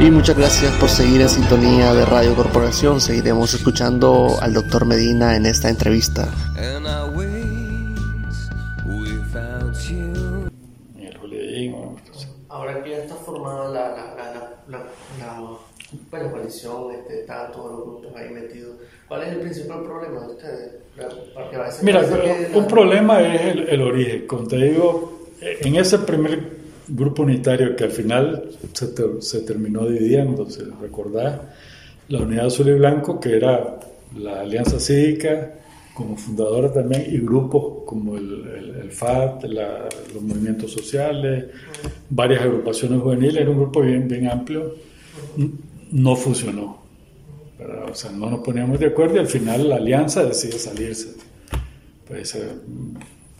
S4: Y muchas gracias por seguir en sintonía de Radio Corporación. Seguiremos escuchando al doctor Medina en esta entrevista. Ahora que ya está formada la, la, la, la, la bueno, coalición, este, está todos los grupos ahí metidos, ¿cuál es el principal problema de ustedes? Porque a veces
S3: Mira,
S4: que la-
S3: un problema es el, el origen. Como te digo, en ese primer grupo unitario que al final se, te- se terminó dividiendo, si recordás, la Unidad Azul y Blanco, que era la Alianza Cívica como fundadora también, y grupos como el, el, el FAT, la- los movimientos sociales, varias agrupaciones juveniles, era un grupo bien, bien amplio, no funcionó. ¿verdad? O sea, no nos poníamos de acuerdo y al final la alianza decide salirse. Pues eh,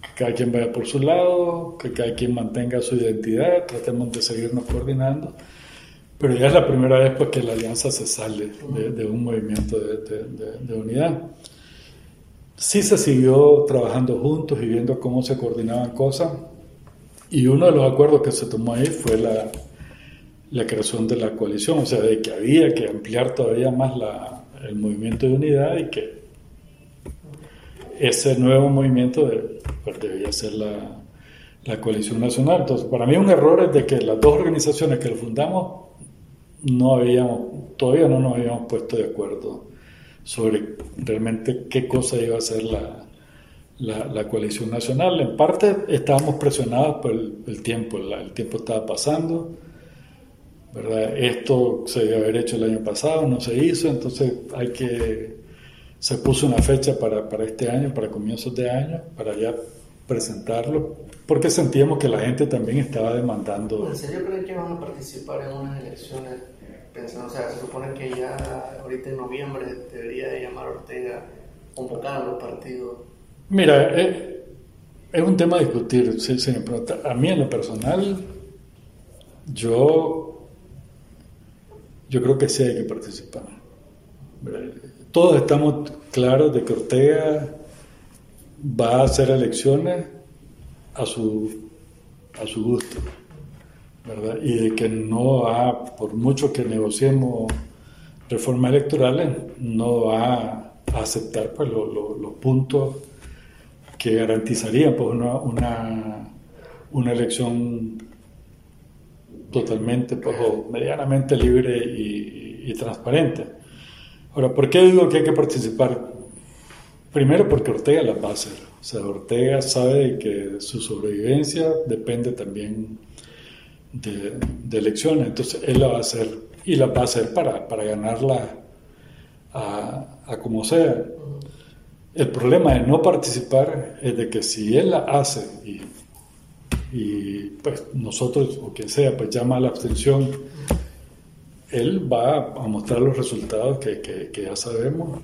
S3: que cada quien vaya por su lado, que cada quien mantenga su identidad, tratemos de seguirnos coordinando. Pero ya es la primera vez pues, que la alianza se sale de, un movimiento de- de unidad. Sí se siguió trabajando juntos y viendo cómo se coordinaban cosas. Y uno de los acuerdos que se tomó ahí fue la, la creación de la coalición, o sea, de que había que ampliar todavía más la- el movimiento de unidad y que ese nuevo movimiento de- pues, debía ser la, la coalición nacional. Entonces, para mí un error es de que las dos organizaciones que lo fundamos no habíamos, todavía no nos habíamos puesto de acuerdo sobre realmente qué cosa iba a ser la, la, la coalición nacional. En parte estábamos presionados por el, el tiempo, el tiempo estaba pasando. ¿Verdad? Esto se debe haber hecho el año pasado, no se hizo, entonces hay que se puso una fecha para, para este año, para comienzos de año, para ya presentarlo, porque sentíamos que la gente también estaba demandando.
S4: ¿En serio creen que van a participar en unas elecciones? Pensando, o sea, se supone que ya ahorita en noviembre debería de llamar a Ortega, convocar a los partidos.
S3: Mira, eh, es un tema a discutir. Si, si pregunta, a mí en lo personal, yo, yo creo que sí hay que participar. Todos estamos claros de que Ortega va a hacer elecciones a su, a su gusto, ¿verdad? Y de que no va, por mucho que negociemos reformas electorales, no va a aceptar pues, lo- lo- los puntos que garantizarían pues, una, una, una elección totalmente pues, o medianamente libre y, transparente. Ahora, ¿por qué digo que hay que participar? Primero porque Ortega la va a hacer. O sea, Ortega sabe que su sobrevivencia depende también de, de elecciones. Entonces, él la va a hacer y la va a hacer para, para ganarla a, a como sea. El problema de no participar es de que si él la hace y, y, pues nosotros o quien sea pues llama a la abstención, él va a mostrar los resultados que, que- que ya sabemos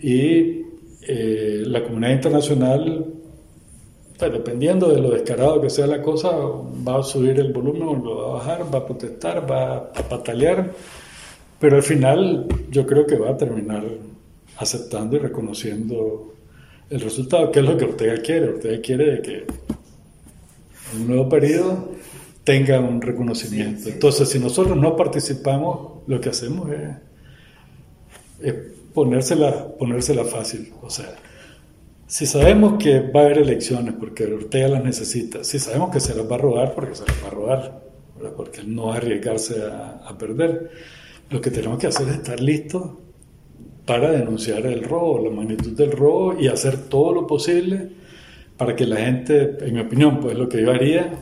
S3: y eh, la comunidad internacional, pues, dependiendo de lo descarado que sea la cosa, va a subir el volumen o lo va a bajar, va a protestar, va a patalear, pero al final yo creo que va a terminar aceptando y reconociendo el resultado, que es lo que Ortega quiere. Ortega quiere que un nuevo periodo tenga un reconocimiento. Entonces, si nosotros no participamos, lo que hacemos es, es ponérsela, ponérsela fácil. O sea, si sabemos que va a haber elecciones porque Ortega las necesita, si sabemos que se las va a robar porque se las va a robar, ¿verdad? porque él no va a arriesgarse a, a perder, lo que tenemos que hacer es estar listos para denunciar el robo, la magnitud del robo y hacer todo lo posible para que la gente, en mi opinión, pues lo que yo haría,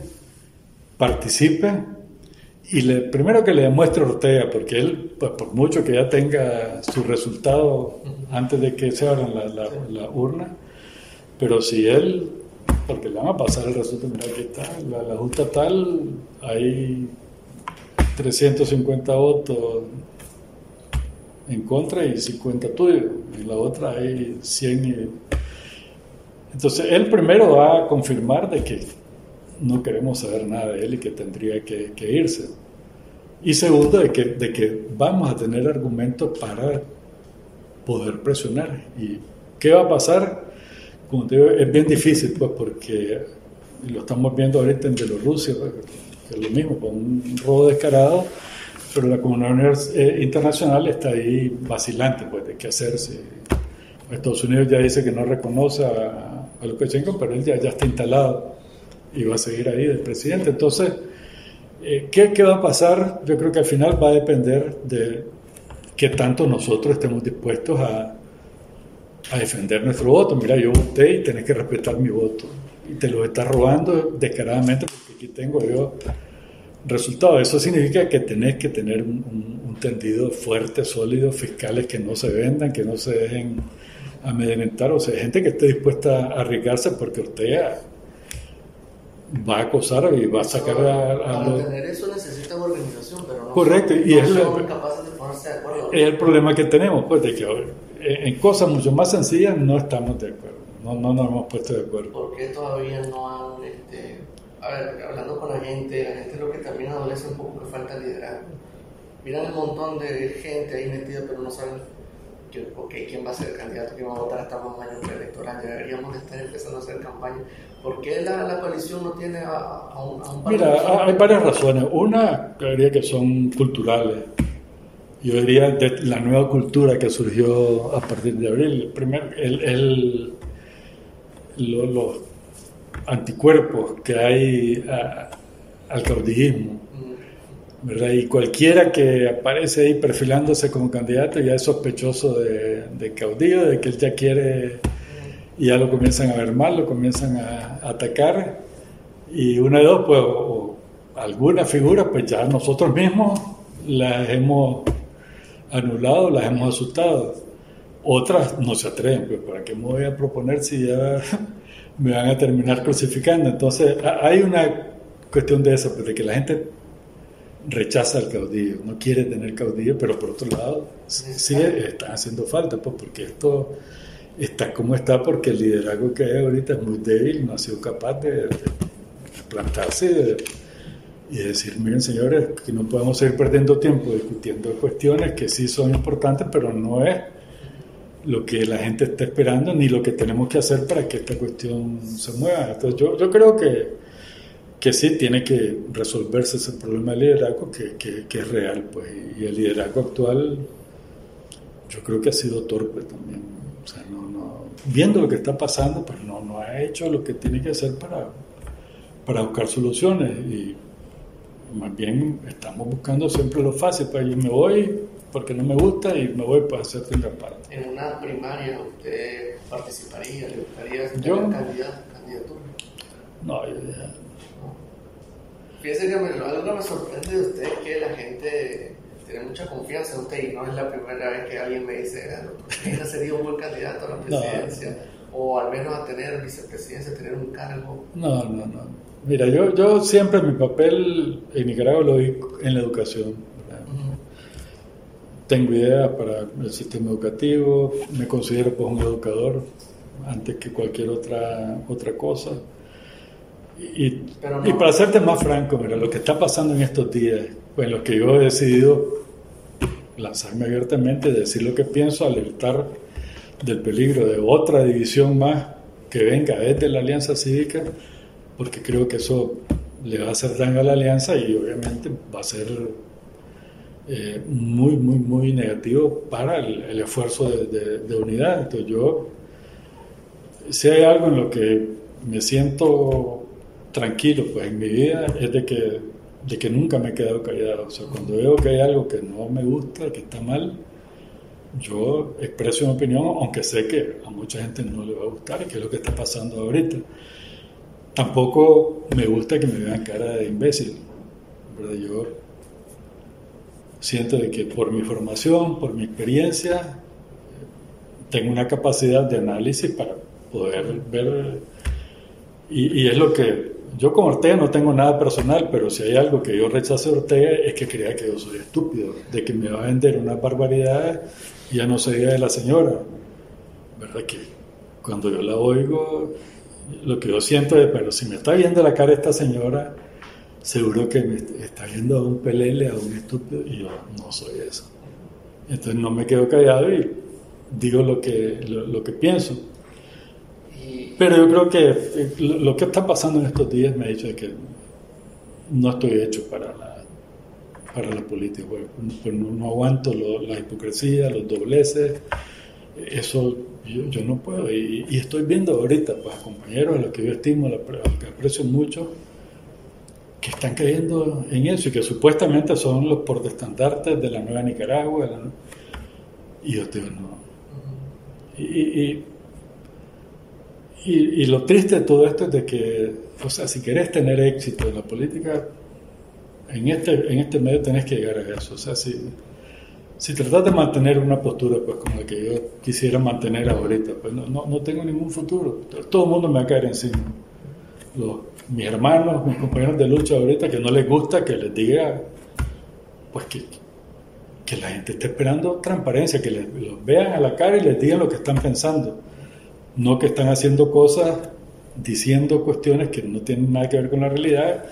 S3: participe y le, primero que le demuestre a Ortega, porque él, pues por mucho que ya tenga su resultado antes de que se abran la, la, la urna, pero si él porque le van a pasar el resultado. Mira, aquí está, la, la justa tal, hay 350 votos en contra y 50 tuyos. En la otra hay 100. y- Entonces, él primero va a confirmar de que no queremos saber nada de él y que tendría que, que irse. Y segundo, de que, de que vamos a tener argumentos para poder presionar. ¿Y qué va a pasar? Como te digo, es bien difícil, pues, porque lo estamos viendo ahorita en Bielorrusia, pues, que es lo mismo, con un robo descarado, pero la comunidad eh, internacional está ahí vacilante, pues, de qué hacerse. Estados Unidos ya dice que no reconoce a, a Lukashenko, pero él ya, está instalado y va a seguir ahí del presidente. Entonces, eh, ¿qué, ¿qué va a pasar? Yo creo que al final va a depender de qué tanto nosotros estemos dispuestos a, defender nuestro voto. Mira, yo voté y tenés que respetar mi voto. Y te lo estás robando descaradamente porque aquí tengo yo resultados. Eso significa que tenés que tener un- un tendido fuerte, sólido, fiscales que no se vendan, que no se dejen amedrentar. O sea, gente que esté dispuesta a arriesgarse porque Ortega va a acosar y va a sacar a, a
S1: Para
S3: los...
S1: tener eso necesita una organización, pero no
S3: Correcto,
S1: son,
S3: y
S1: no
S3: es la-
S1: son capaces de ponerse de acuerdo.
S3: Es el problema que tenemos, pues, de que eh, en cosas mucho más sencillas no estamos de acuerdo, no, no nos hemos puesto de acuerdo.
S1: ¿Por qué todavía no han, este, a ver, hablando con la gente, la gente lo que también adolece un poco que falta liderazgo. Miran el montón de gente ahí metida, pero no saben que, ok, quién va a ser el candidato, quién va a votar, estamos en año preelectoral, ya deberíamos de estar empezando a hacer campaña. ¿Por qué la, la coalición no tiene a, a un, a un
S3: Mira, hay varias razones. Una, yo diría que son culturales. Yo diría de la nueva cultura que surgió a partir de abril. Primero, el, el- lo- los anticuerpos que hay a- al caudillismo. ¿Verdad? Y cualquiera que aparece ahí perfilándose como candidato ya es sospechoso de, de caudillo, de que él ya quiere, y ya lo comienzan a ver mal, lo comienzan a, atacar, y una de dos, pues, o, o pues ya nosotros mismos las hemos anulado, las hemos asustado. Otras no se atreven, pues, ¿para qué me voy a proponer si ya me van a terminar crucificando? Entonces, ha- hay una cuestión de eso, pues, de que la gente rechaza al caudillo, no quiere tener caudillo, pero por otro lado sí está haciendo falta, pues porque esto está como está, porque el liderazgo que hay ahorita es muy débil, no ha sido capaz de, de- de plantarse y de, y de decir, miren señores, que no podemos seguir perdiendo tiempo discutiendo cuestiones que sí son importantes, pero no es lo que la gente está esperando ni lo que tenemos que hacer para que esta cuestión se mueva. Entonces yo, yo creo que, que sí tiene que resolverse ese problema de liderazgo que, que- que es real, pues, y el liderazgo actual yo creo que ha sido torpe también. O sea, no, no, viendo lo que está pasando, pues no, no ha hecho lo que tiene que hacer para, para buscar soluciones y más bien estamos buscando siempre lo fácil, pues yo me voy porque no me gusta y me voy para hacer otra parte.
S1: En una primaria usted participaría, le gustaría ser
S3: Yo-
S1: candidato, candidatura.
S3: No, yo ya-
S1: Fíjese que me, algo que me sorprende de usted que la gente tiene mucha confianza en usted y no es la primera vez que alguien me dice, ella sería un buen candidato a la presidencia o al menos a tener vicepresidencia, tener un cargo.
S3: No, no, no. Mira, yo, yo siempre mi papel en Nicaragua lo vi en la educación. Tengo ideas para el sistema educativo, me considero pues un educador antes que cualquier otra, otra cosa. Y,
S1: Pero no-
S3: y para serte más franco, mira, lo que está pasando en estos días, pues en los que yo he decidido lanzarme abiertamente, decir lo que pienso, alertar del peligro de otra división más que venga desde la Alianza Cívica, porque creo que eso le va a hacer daño a la Alianza y obviamente va a ser eh, muy, muy, muy negativo para el, el esfuerzo de, de- de unidad. Entonces yo, si hay algo en lo que me siento tranquilo pues en mi vida, es de que, de que nunca me he quedado callado. O sea, cuando veo que hay algo que no me gusta, que está mal, yo expreso mi opinión, aunque sé que a mucha gente no le va a gustar, que es lo que está pasando ahorita. Tampoco me gusta que me vean cara de imbécil. ¿verdad? Yo siento de que por mi formación, por mi experiencia, tengo una capacidad de análisis para poder ver Y, y, es lo que yo con Ortega no tengo nada personal, pero si hay algo que yo rechazo de Ortega es que crea que yo soy estúpido, de que me va a vender una barbaridad y ya no se diga de la señora. ¿Verdad que cuando yo la oigo, lo que yo siento es, pero si me está viendo la cara esta señora, seguro que me está viendo a un pelele, a un estúpido, y yo no soy eso. Entonces no me quedo callado y digo lo que, lo, que pienso. Pero yo creo que eh, lo que está pasando en estos días me ha dicho que no estoy hecho para la, para la política. Pues, pues no, aguanto la hipocresía, los dobleces. Eso yo, no puedo. Y, estoy viendo ahorita, pues, compañeros a los que yo estimo, a los que aprecio mucho, que están cayendo en eso y que supuestamente son los portestandartes de la nueva Nicaragua. y yo digo, no. Y, y, lo triste de todo esto es de que, o sea, si querés tener éxito en la política, en este, en este medio tenés que llegar a eso. O sea, si, si tratas de mantener una postura pues como la que yo quisiera mantener ahorita, pues no, no, no tengo ningún futuro. Todo el mundo me va a caer encima. Los, mis hermanos, mis compañeros de lucha ahorita, que no les gusta que les diga, pues que, que la gente esté esperando transparencia, que les, los vean a la cara y les digan lo que están pensando, no que están haciendo cosas, diciendo cuestiones que no tienen nada que ver con la realidad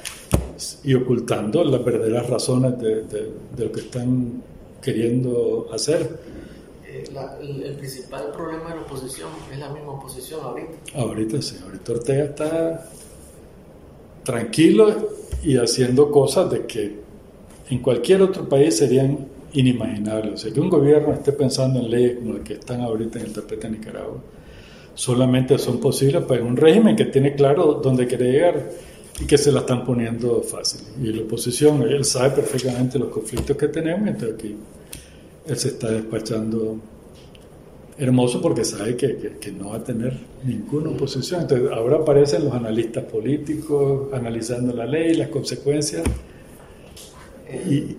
S3: y ocultando las verdaderas razones de, de, de lo que están queriendo hacer.
S1: Eh, el, principal problema de la oposición es la misma oposición ahorita.
S3: Ahorita sí, ahorita Ortega está tranquilo y haciendo cosas de que en cualquier otro país serían inimaginables. O sea, que un gobierno esté pensando en leyes como las que están ahorita en el tapete de Nicaragua, solamente son posibles para un régimen que tiene claro dónde quiere llegar y que se la están poniendo fácil. Y la oposición, él sabe perfectamente los conflictos que tenemos, entonces aquí él se está despachando hermoso porque sabe que, que, no va a tener ninguna oposición. Entonces ahora aparecen los analistas políticos analizando la ley, las consecuencias.
S1: Eh, y,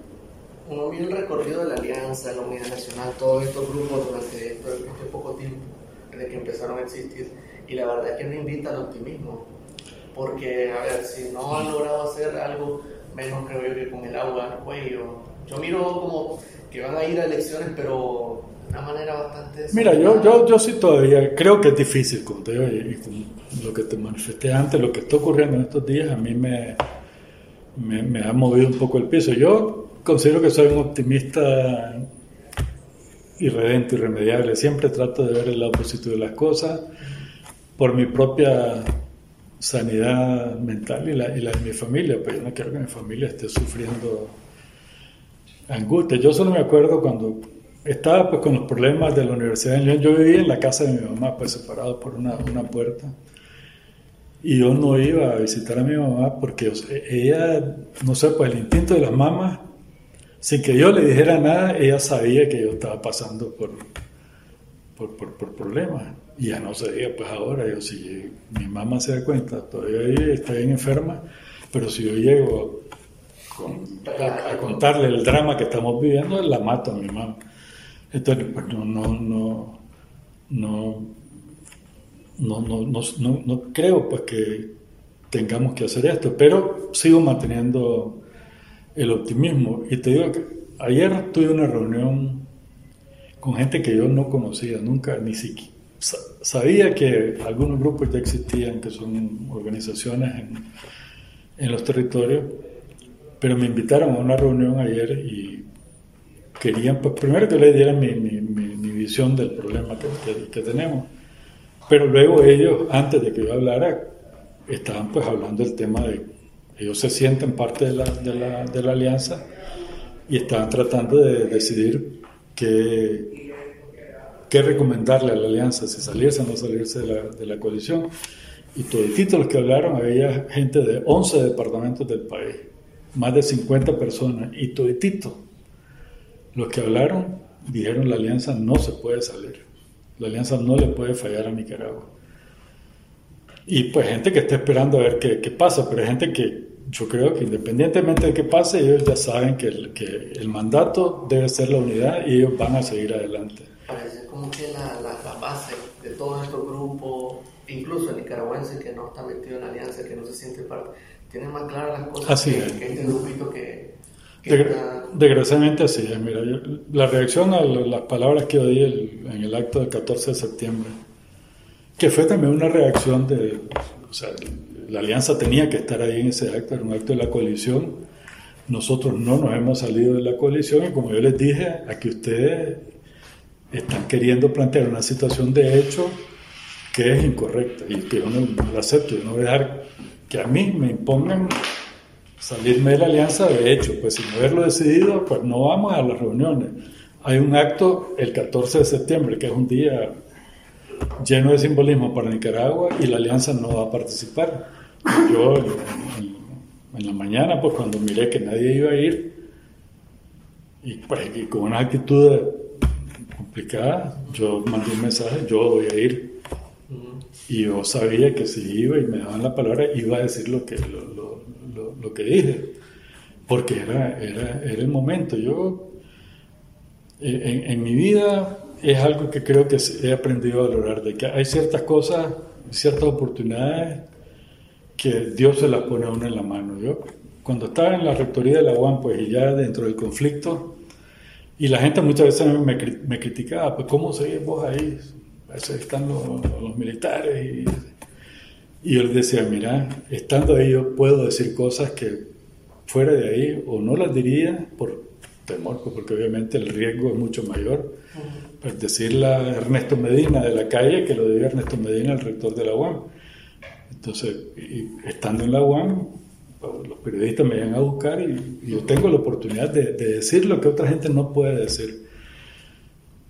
S1: uno mira el recorrido de la Alianza, la Unidad Nacional, todos estos grupos durante este, poco tiempo, desde que empezaron a existir, y la verdad es que no invita al optimismo, porque, a ver, si no han logrado hacer algo, menos creo yo que con el agua al cuello. Yo miro como que van a ir a elecciones, pero una manera bastante...
S3: Mira, yo, yo, yo sí todavía creo que es difícil, como te digo, y, lo que te manifesté antes, lo que está ocurriendo en estos días, a mí me, me, ha movido un poco el piso. Yo considero que soy un optimista irredento, irremediable. Siempre trato de ver el lado positivo de las cosas por mi propia sanidad mental y la, y la de mi familia, pero yo no quiero que mi familia esté sufriendo angustia. Yo solo me acuerdo cuando estaba pues con los problemas de la Universidad de León. Yo vivía en la casa de mi mamá, pues separado por una, una puerta. Y yo no iba a visitar a mi mamá porque ella, no sé, pues el instinto de las mamás, sin que yo le dijera nada, ella sabía que yo estaba pasando por, por, por, problemas. Y ya no se pues ahora, yo si mi mamá se da cuenta, todavía está bien enferma, pero si yo llego a, a, contarle el drama que estamos viviendo, la mato a mi mamá. Entonces, pues no, no, no, no, no, no, no, creo pues que tengamos que hacer esto, pero sigo manteniendo el optimismo. Y te digo que ayer tuve una reunión con gente que yo no conocía, nunca, ni siquiera. Sabía que algunos grupos ya existían, que son organizaciones en, en los territorios, pero me invitaron a una reunión ayer y querían, pues primero que le dieran mi, mi, mi, visión del problema que, que, tenemos, pero luego ellos, antes de que yo hablara, estaban pues hablando del tema de, ellos se sienten parte de la, de la, de la alianza y estaban tratando de decidir qué, qué recomendarle a la alianza, si salirse o no salirse de la, de la coalición. Y todos los que hablaron, había gente de 11 departamentos del país, más de 50 personas, y toditito los que hablaron dijeron la alianza no se puede salir, la alianza no le puede fallar a Nicaragua. Y pues gente que está esperando a ver qué, qué pasa, pero hay gente que yo creo que independientemente de qué pase, ellos ya saben que el, que el mandato debe ser la unidad y ellos van a seguir adelante.
S1: Parece como que la, la, base de todos estos grupos, incluso el nicaragüense que no está metido en la alianza, que no se siente parte, tiene más claras las cosas
S3: Así
S1: que,
S3: es.
S1: que este grupito que, que
S3: Desgra-
S1: está-
S3: Desgraciadamente así es. Mira, yo- la reacción a las palabras que oí el- en el acto del 14 de septiembre, que fue también una reacción de, o sea, la alianza tenía que estar ahí en ese acto, era un acto de la coalición. Nosotros no nos hemos salido de la coalición y como yo les dije, aquí ustedes están queriendo plantear una situación de hecho que es incorrecta y que yo no la acepto. Yo no voy a dejar que a mí me impongan salirme de la alianza de hecho, pues sin haberlo decidido, pues no vamos a las reuniones. Hay un acto el 14 de septiembre, que es un día lleno de simbolismo para Nicaragua y la alianza no va a participar. Yo en, la mañana, pues cuando miré que nadie iba a ir, y, pues, y con una actitud complicada, yo mandé un mensaje, yo voy a ir. Y yo sabía que si iba y me daban la palabra, iba a decir lo que, lo, lo- lo- lo que dije, porque era, era, era el momento. Yo, eh, en, en mi vida, es algo que creo que he aprendido a valorar, de que hay ciertas cosas, ciertas oportunidades que Dios se las pone a uno en la mano. Yo, cuando estaba en la rectoría de la UAM, pues, y ya dentro del conflicto, y la gente muchas veces me, me criticaba, pues, ¿cómo seguís vos ahí? A veces están los, los militares y, y yo les decía, mira, estando ahí yo puedo decir cosas que fuera de ahí o no las diría por temor, pues, porque obviamente el riesgo es mucho mayor. Pues decirle a Ernesto Medina de la calle que lo diga Ernesto Medina, el rector de la UAM. Entonces, estando en la UAM, los periodistas me iban a buscar y, yo tengo la oportunidad de, de decir lo que otra gente no puede decir.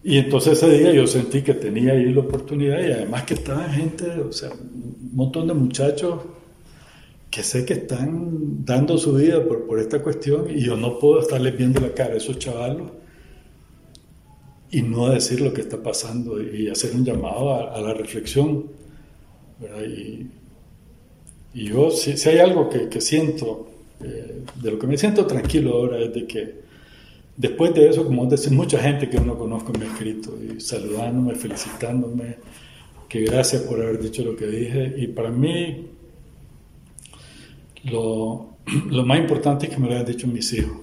S3: Y entonces ese día yo sentí que tenía ahí la oportunidad y además que estaba gente, o sea, un montón de muchachos que sé que están dando su vida por, por esta cuestión y yo no puedo estarles viendo la cara a esos chavalos y no decir lo que está pasando y hacer un llamado a, la reflexión. ¿verdad? Y yo, si, si hay algo que, que siento, eh, de lo que me siento tranquilo ahora es de que después de eso, como decir, mucha gente que uno conozco me ha escrito y saludándome, felicitándome, que gracias por haber dicho lo que dije. Y para mí, lo, lo más importante es que me lo hayan dicho mis hijos.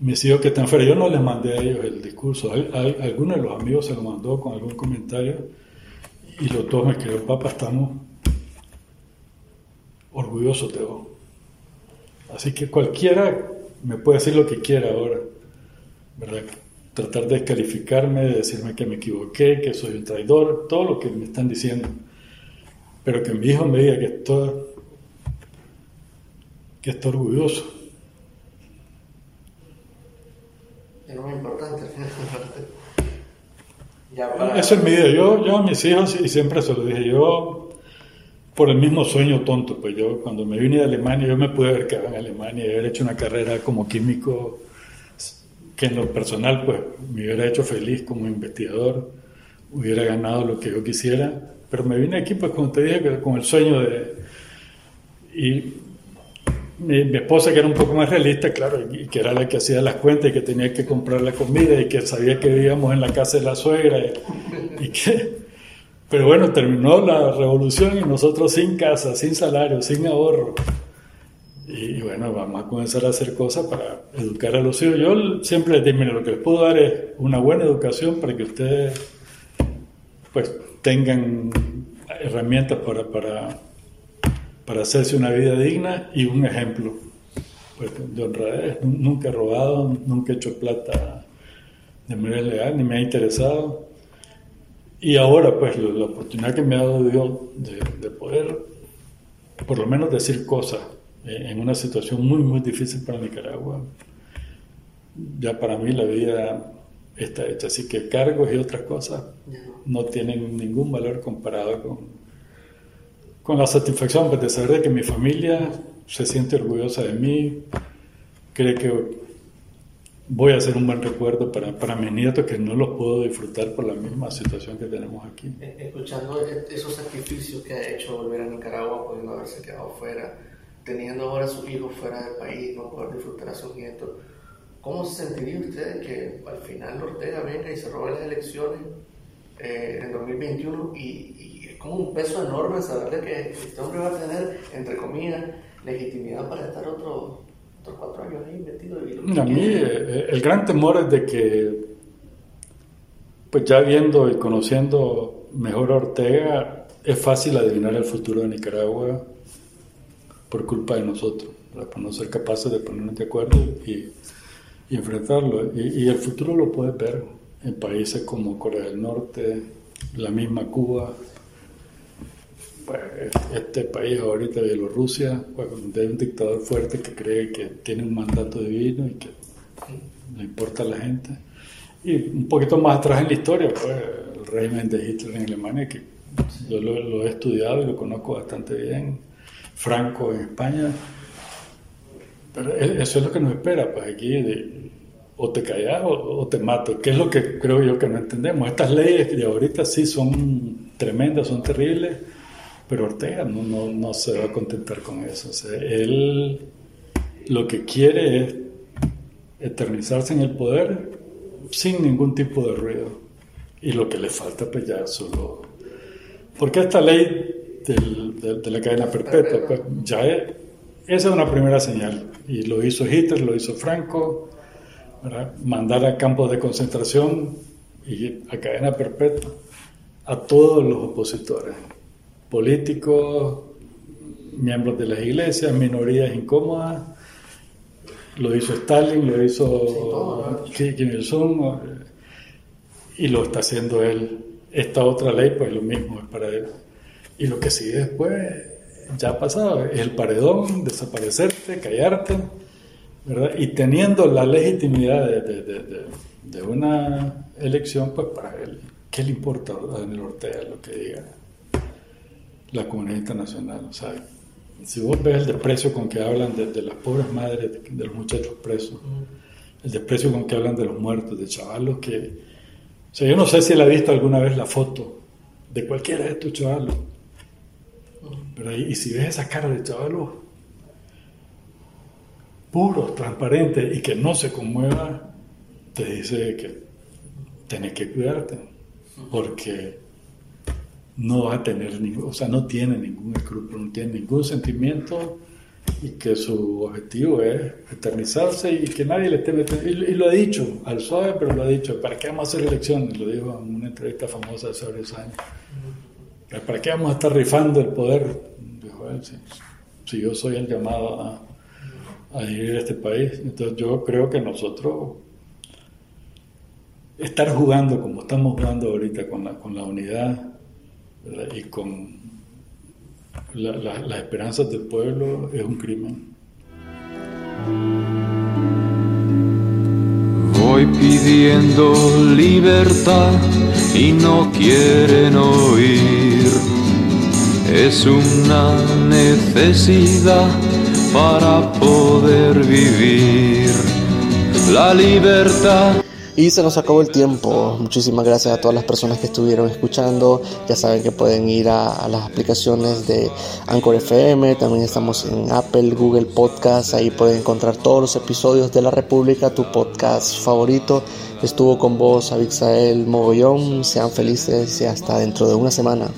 S3: Mis hijos que están fuera, yo no les mandé a ellos el discurso, Al- al- alguno de los amigos se lo mandó con algún comentario y los dos me escribieron, papá, estamos orgullosos de vos. Así que cualquiera me puede decir lo que quiera ahora, ¿verdad? Tratar de descalificarme, de decirme que me equivoqué, que soy un traidor, todo lo que me están diciendo. Pero que mi hijo me diga que estoy, que estoy orgulloso.
S1: es más importante. ya para...
S3: Eso es mi vida. Yo, yo a mis hijos, y siempre se lo dije, yo por el mismo sueño tonto, pues yo cuando me vine de Alemania, yo me pude haber quedado en Alemania y haber hecho una carrera como químico que en lo personal pues me hubiera hecho feliz como investigador, hubiera ganado lo que yo quisiera, pero me vine aquí pues como te dije, que con el sueño de... Y mi, esposa que era un poco más realista, claro, y que era la que hacía las cuentas y que tenía que comprar la comida y que sabía que vivíamos en la casa de la suegra y que... Pero bueno, terminó la revolución y nosotros sin casa, sin salario, sin ahorro. Y bueno, vamos a comenzar a hacer cosas para educar a los hijos. Yo siempre les digo, mira, lo que les puedo dar es una buena educación para que ustedes pues tengan herramientas para, para, para hacerse una vida digna y un ejemplo pues, de honradez. Nunca he robado, nunca he hecho plata de manera legal, ni me ha interesado. Y ahora, pues, la, la oportunidad que me ha dado Dios de, de poder, por lo menos, decir cosas eh, en una situación muy, muy difícil para Nicaragua, ya para mí la vida está hecha. Así que cargos y otras cosas no tienen ningún valor comparado con, con la satisfacción pues, de saber de que mi familia se siente orgullosa de mí, cree que voy a hacer un buen recuerdo para, para mis nietos que no los puedo disfrutar por la misma situación que tenemos aquí.
S1: Escuchando e- esos sacrificios que ha hecho volver a Nicaragua, pudiendo haberse quedado fuera, teniendo ahora a sus hijos fuera del país, no poder disfrutar a sus nietos, ¿cómo se sentiría usted que al final Ortega venga y se robe las elecciones eh, en 2021 y, y como un peso enorme saber que este hombre va a tener, entre comillas, legitimidad para estar otro, cuatro años ahí metido. Y
S3: a mí eh, el gran temor es de que, pues ya viendo y conociendo mejor a Ortega, es fácil adivinar el futuro de Nicaragua por culpa de nosotros, por no ser capaces de ponernos de acuerdo y, enfrentarlo. Y, y, el futuro lo puedes ver en países como Corea del Norte, la misma Cuba, este país ahorita, Bielorrusia, pues, hay un dictador fuerte que cree que tiene un mandato divino y que le importa a la gente. Y un poquito más atrás en la historia, pues el régimen de Hitler en Alemania, que yo lo, he estudiado y lo conozco bastante bien, Franco en España. Pero e, eso es lo que nos espera, pues aquí de, o te callas o, te mato, que es lo que creo yo que no entendemos. Estas leyes de ahorita sí son tremendas, son terribles, pero Ortega no, no, no se va a contentar con eso. Él lo que quiere es eternizarse en el poder sin ningún tipo de ruido. Y lo que le falta, pues ya solo. Porque esta ley de la cadena perpetua, pues ya es, esa es una primera señal. Y lo hizo Hitler, lo hizo Franco, mandar a campos de concentración y a cadena perpetua a todos los opositores políticos, miembros de las iglesias, minorías incómodas. Lo hizo Stalin, lo hizo Kim Il-sung y lo está haciendo él. Esta otra ley, pues lo mismo es para él. Y lo que sigue después, ya ha pasado, es el paredón, desaparecerte, callarte, ¿verdad? Y teniendo la legitimidad de, una elección, pues para él, ¿qué le importa a Daniel Ortega lo que diga? La comunidad internacional. O sea, si vos ves el desprecio con que hablan de, las pobres madres, de, los muchachos presos, el desprecio con que hablan de los muertos, de chavalos que... O sea, yo no sé si él ha visto alguna vez la foto de cualquiera de estos chavalos. Pero y, si ves esa cara de chavalos puros, transparentes y que no se conmueva, te dice que tenés que cuidarte. Porque no va a tener ningún, o sea, no tiene ningún escrúpulo, no tiene ningún sentimiento y que su objetivo es eternizarse y que nadie le esté metiendo, y, lo ha dicho, al suave, pero lo ha dicho, ¿para qué vamos a hacer elecciones? Lo dijo en una entrevista famosa hace varios años. ¿Para qué vamos a estar rifando el poder? Dijo él, si, yo soy el llamado a, a dirigir este país. Entonces yo creo que nosotros estar jugando como estamos jugando ahorita con la, con la unidad y con las esperanzas del pueblo es un crimen.
S2: Voy pidiendo libertad y no quieren oír. Es una necesidad para poder vivir. La libertad
S1: y se nos acabó el tiempo. Muchísimas gracias a todas las personas que estuvieron escuchando. Ya saben que pueden ir a, las aplicaciones de Anchor FM. También estamos en Apple, Google Podcast. Ahí pueden encontrar todos los episodios de La República, tu podcast favorito. Estuvo con vos Abixael Mogollón. Sean felices y hasta dentro de una semana.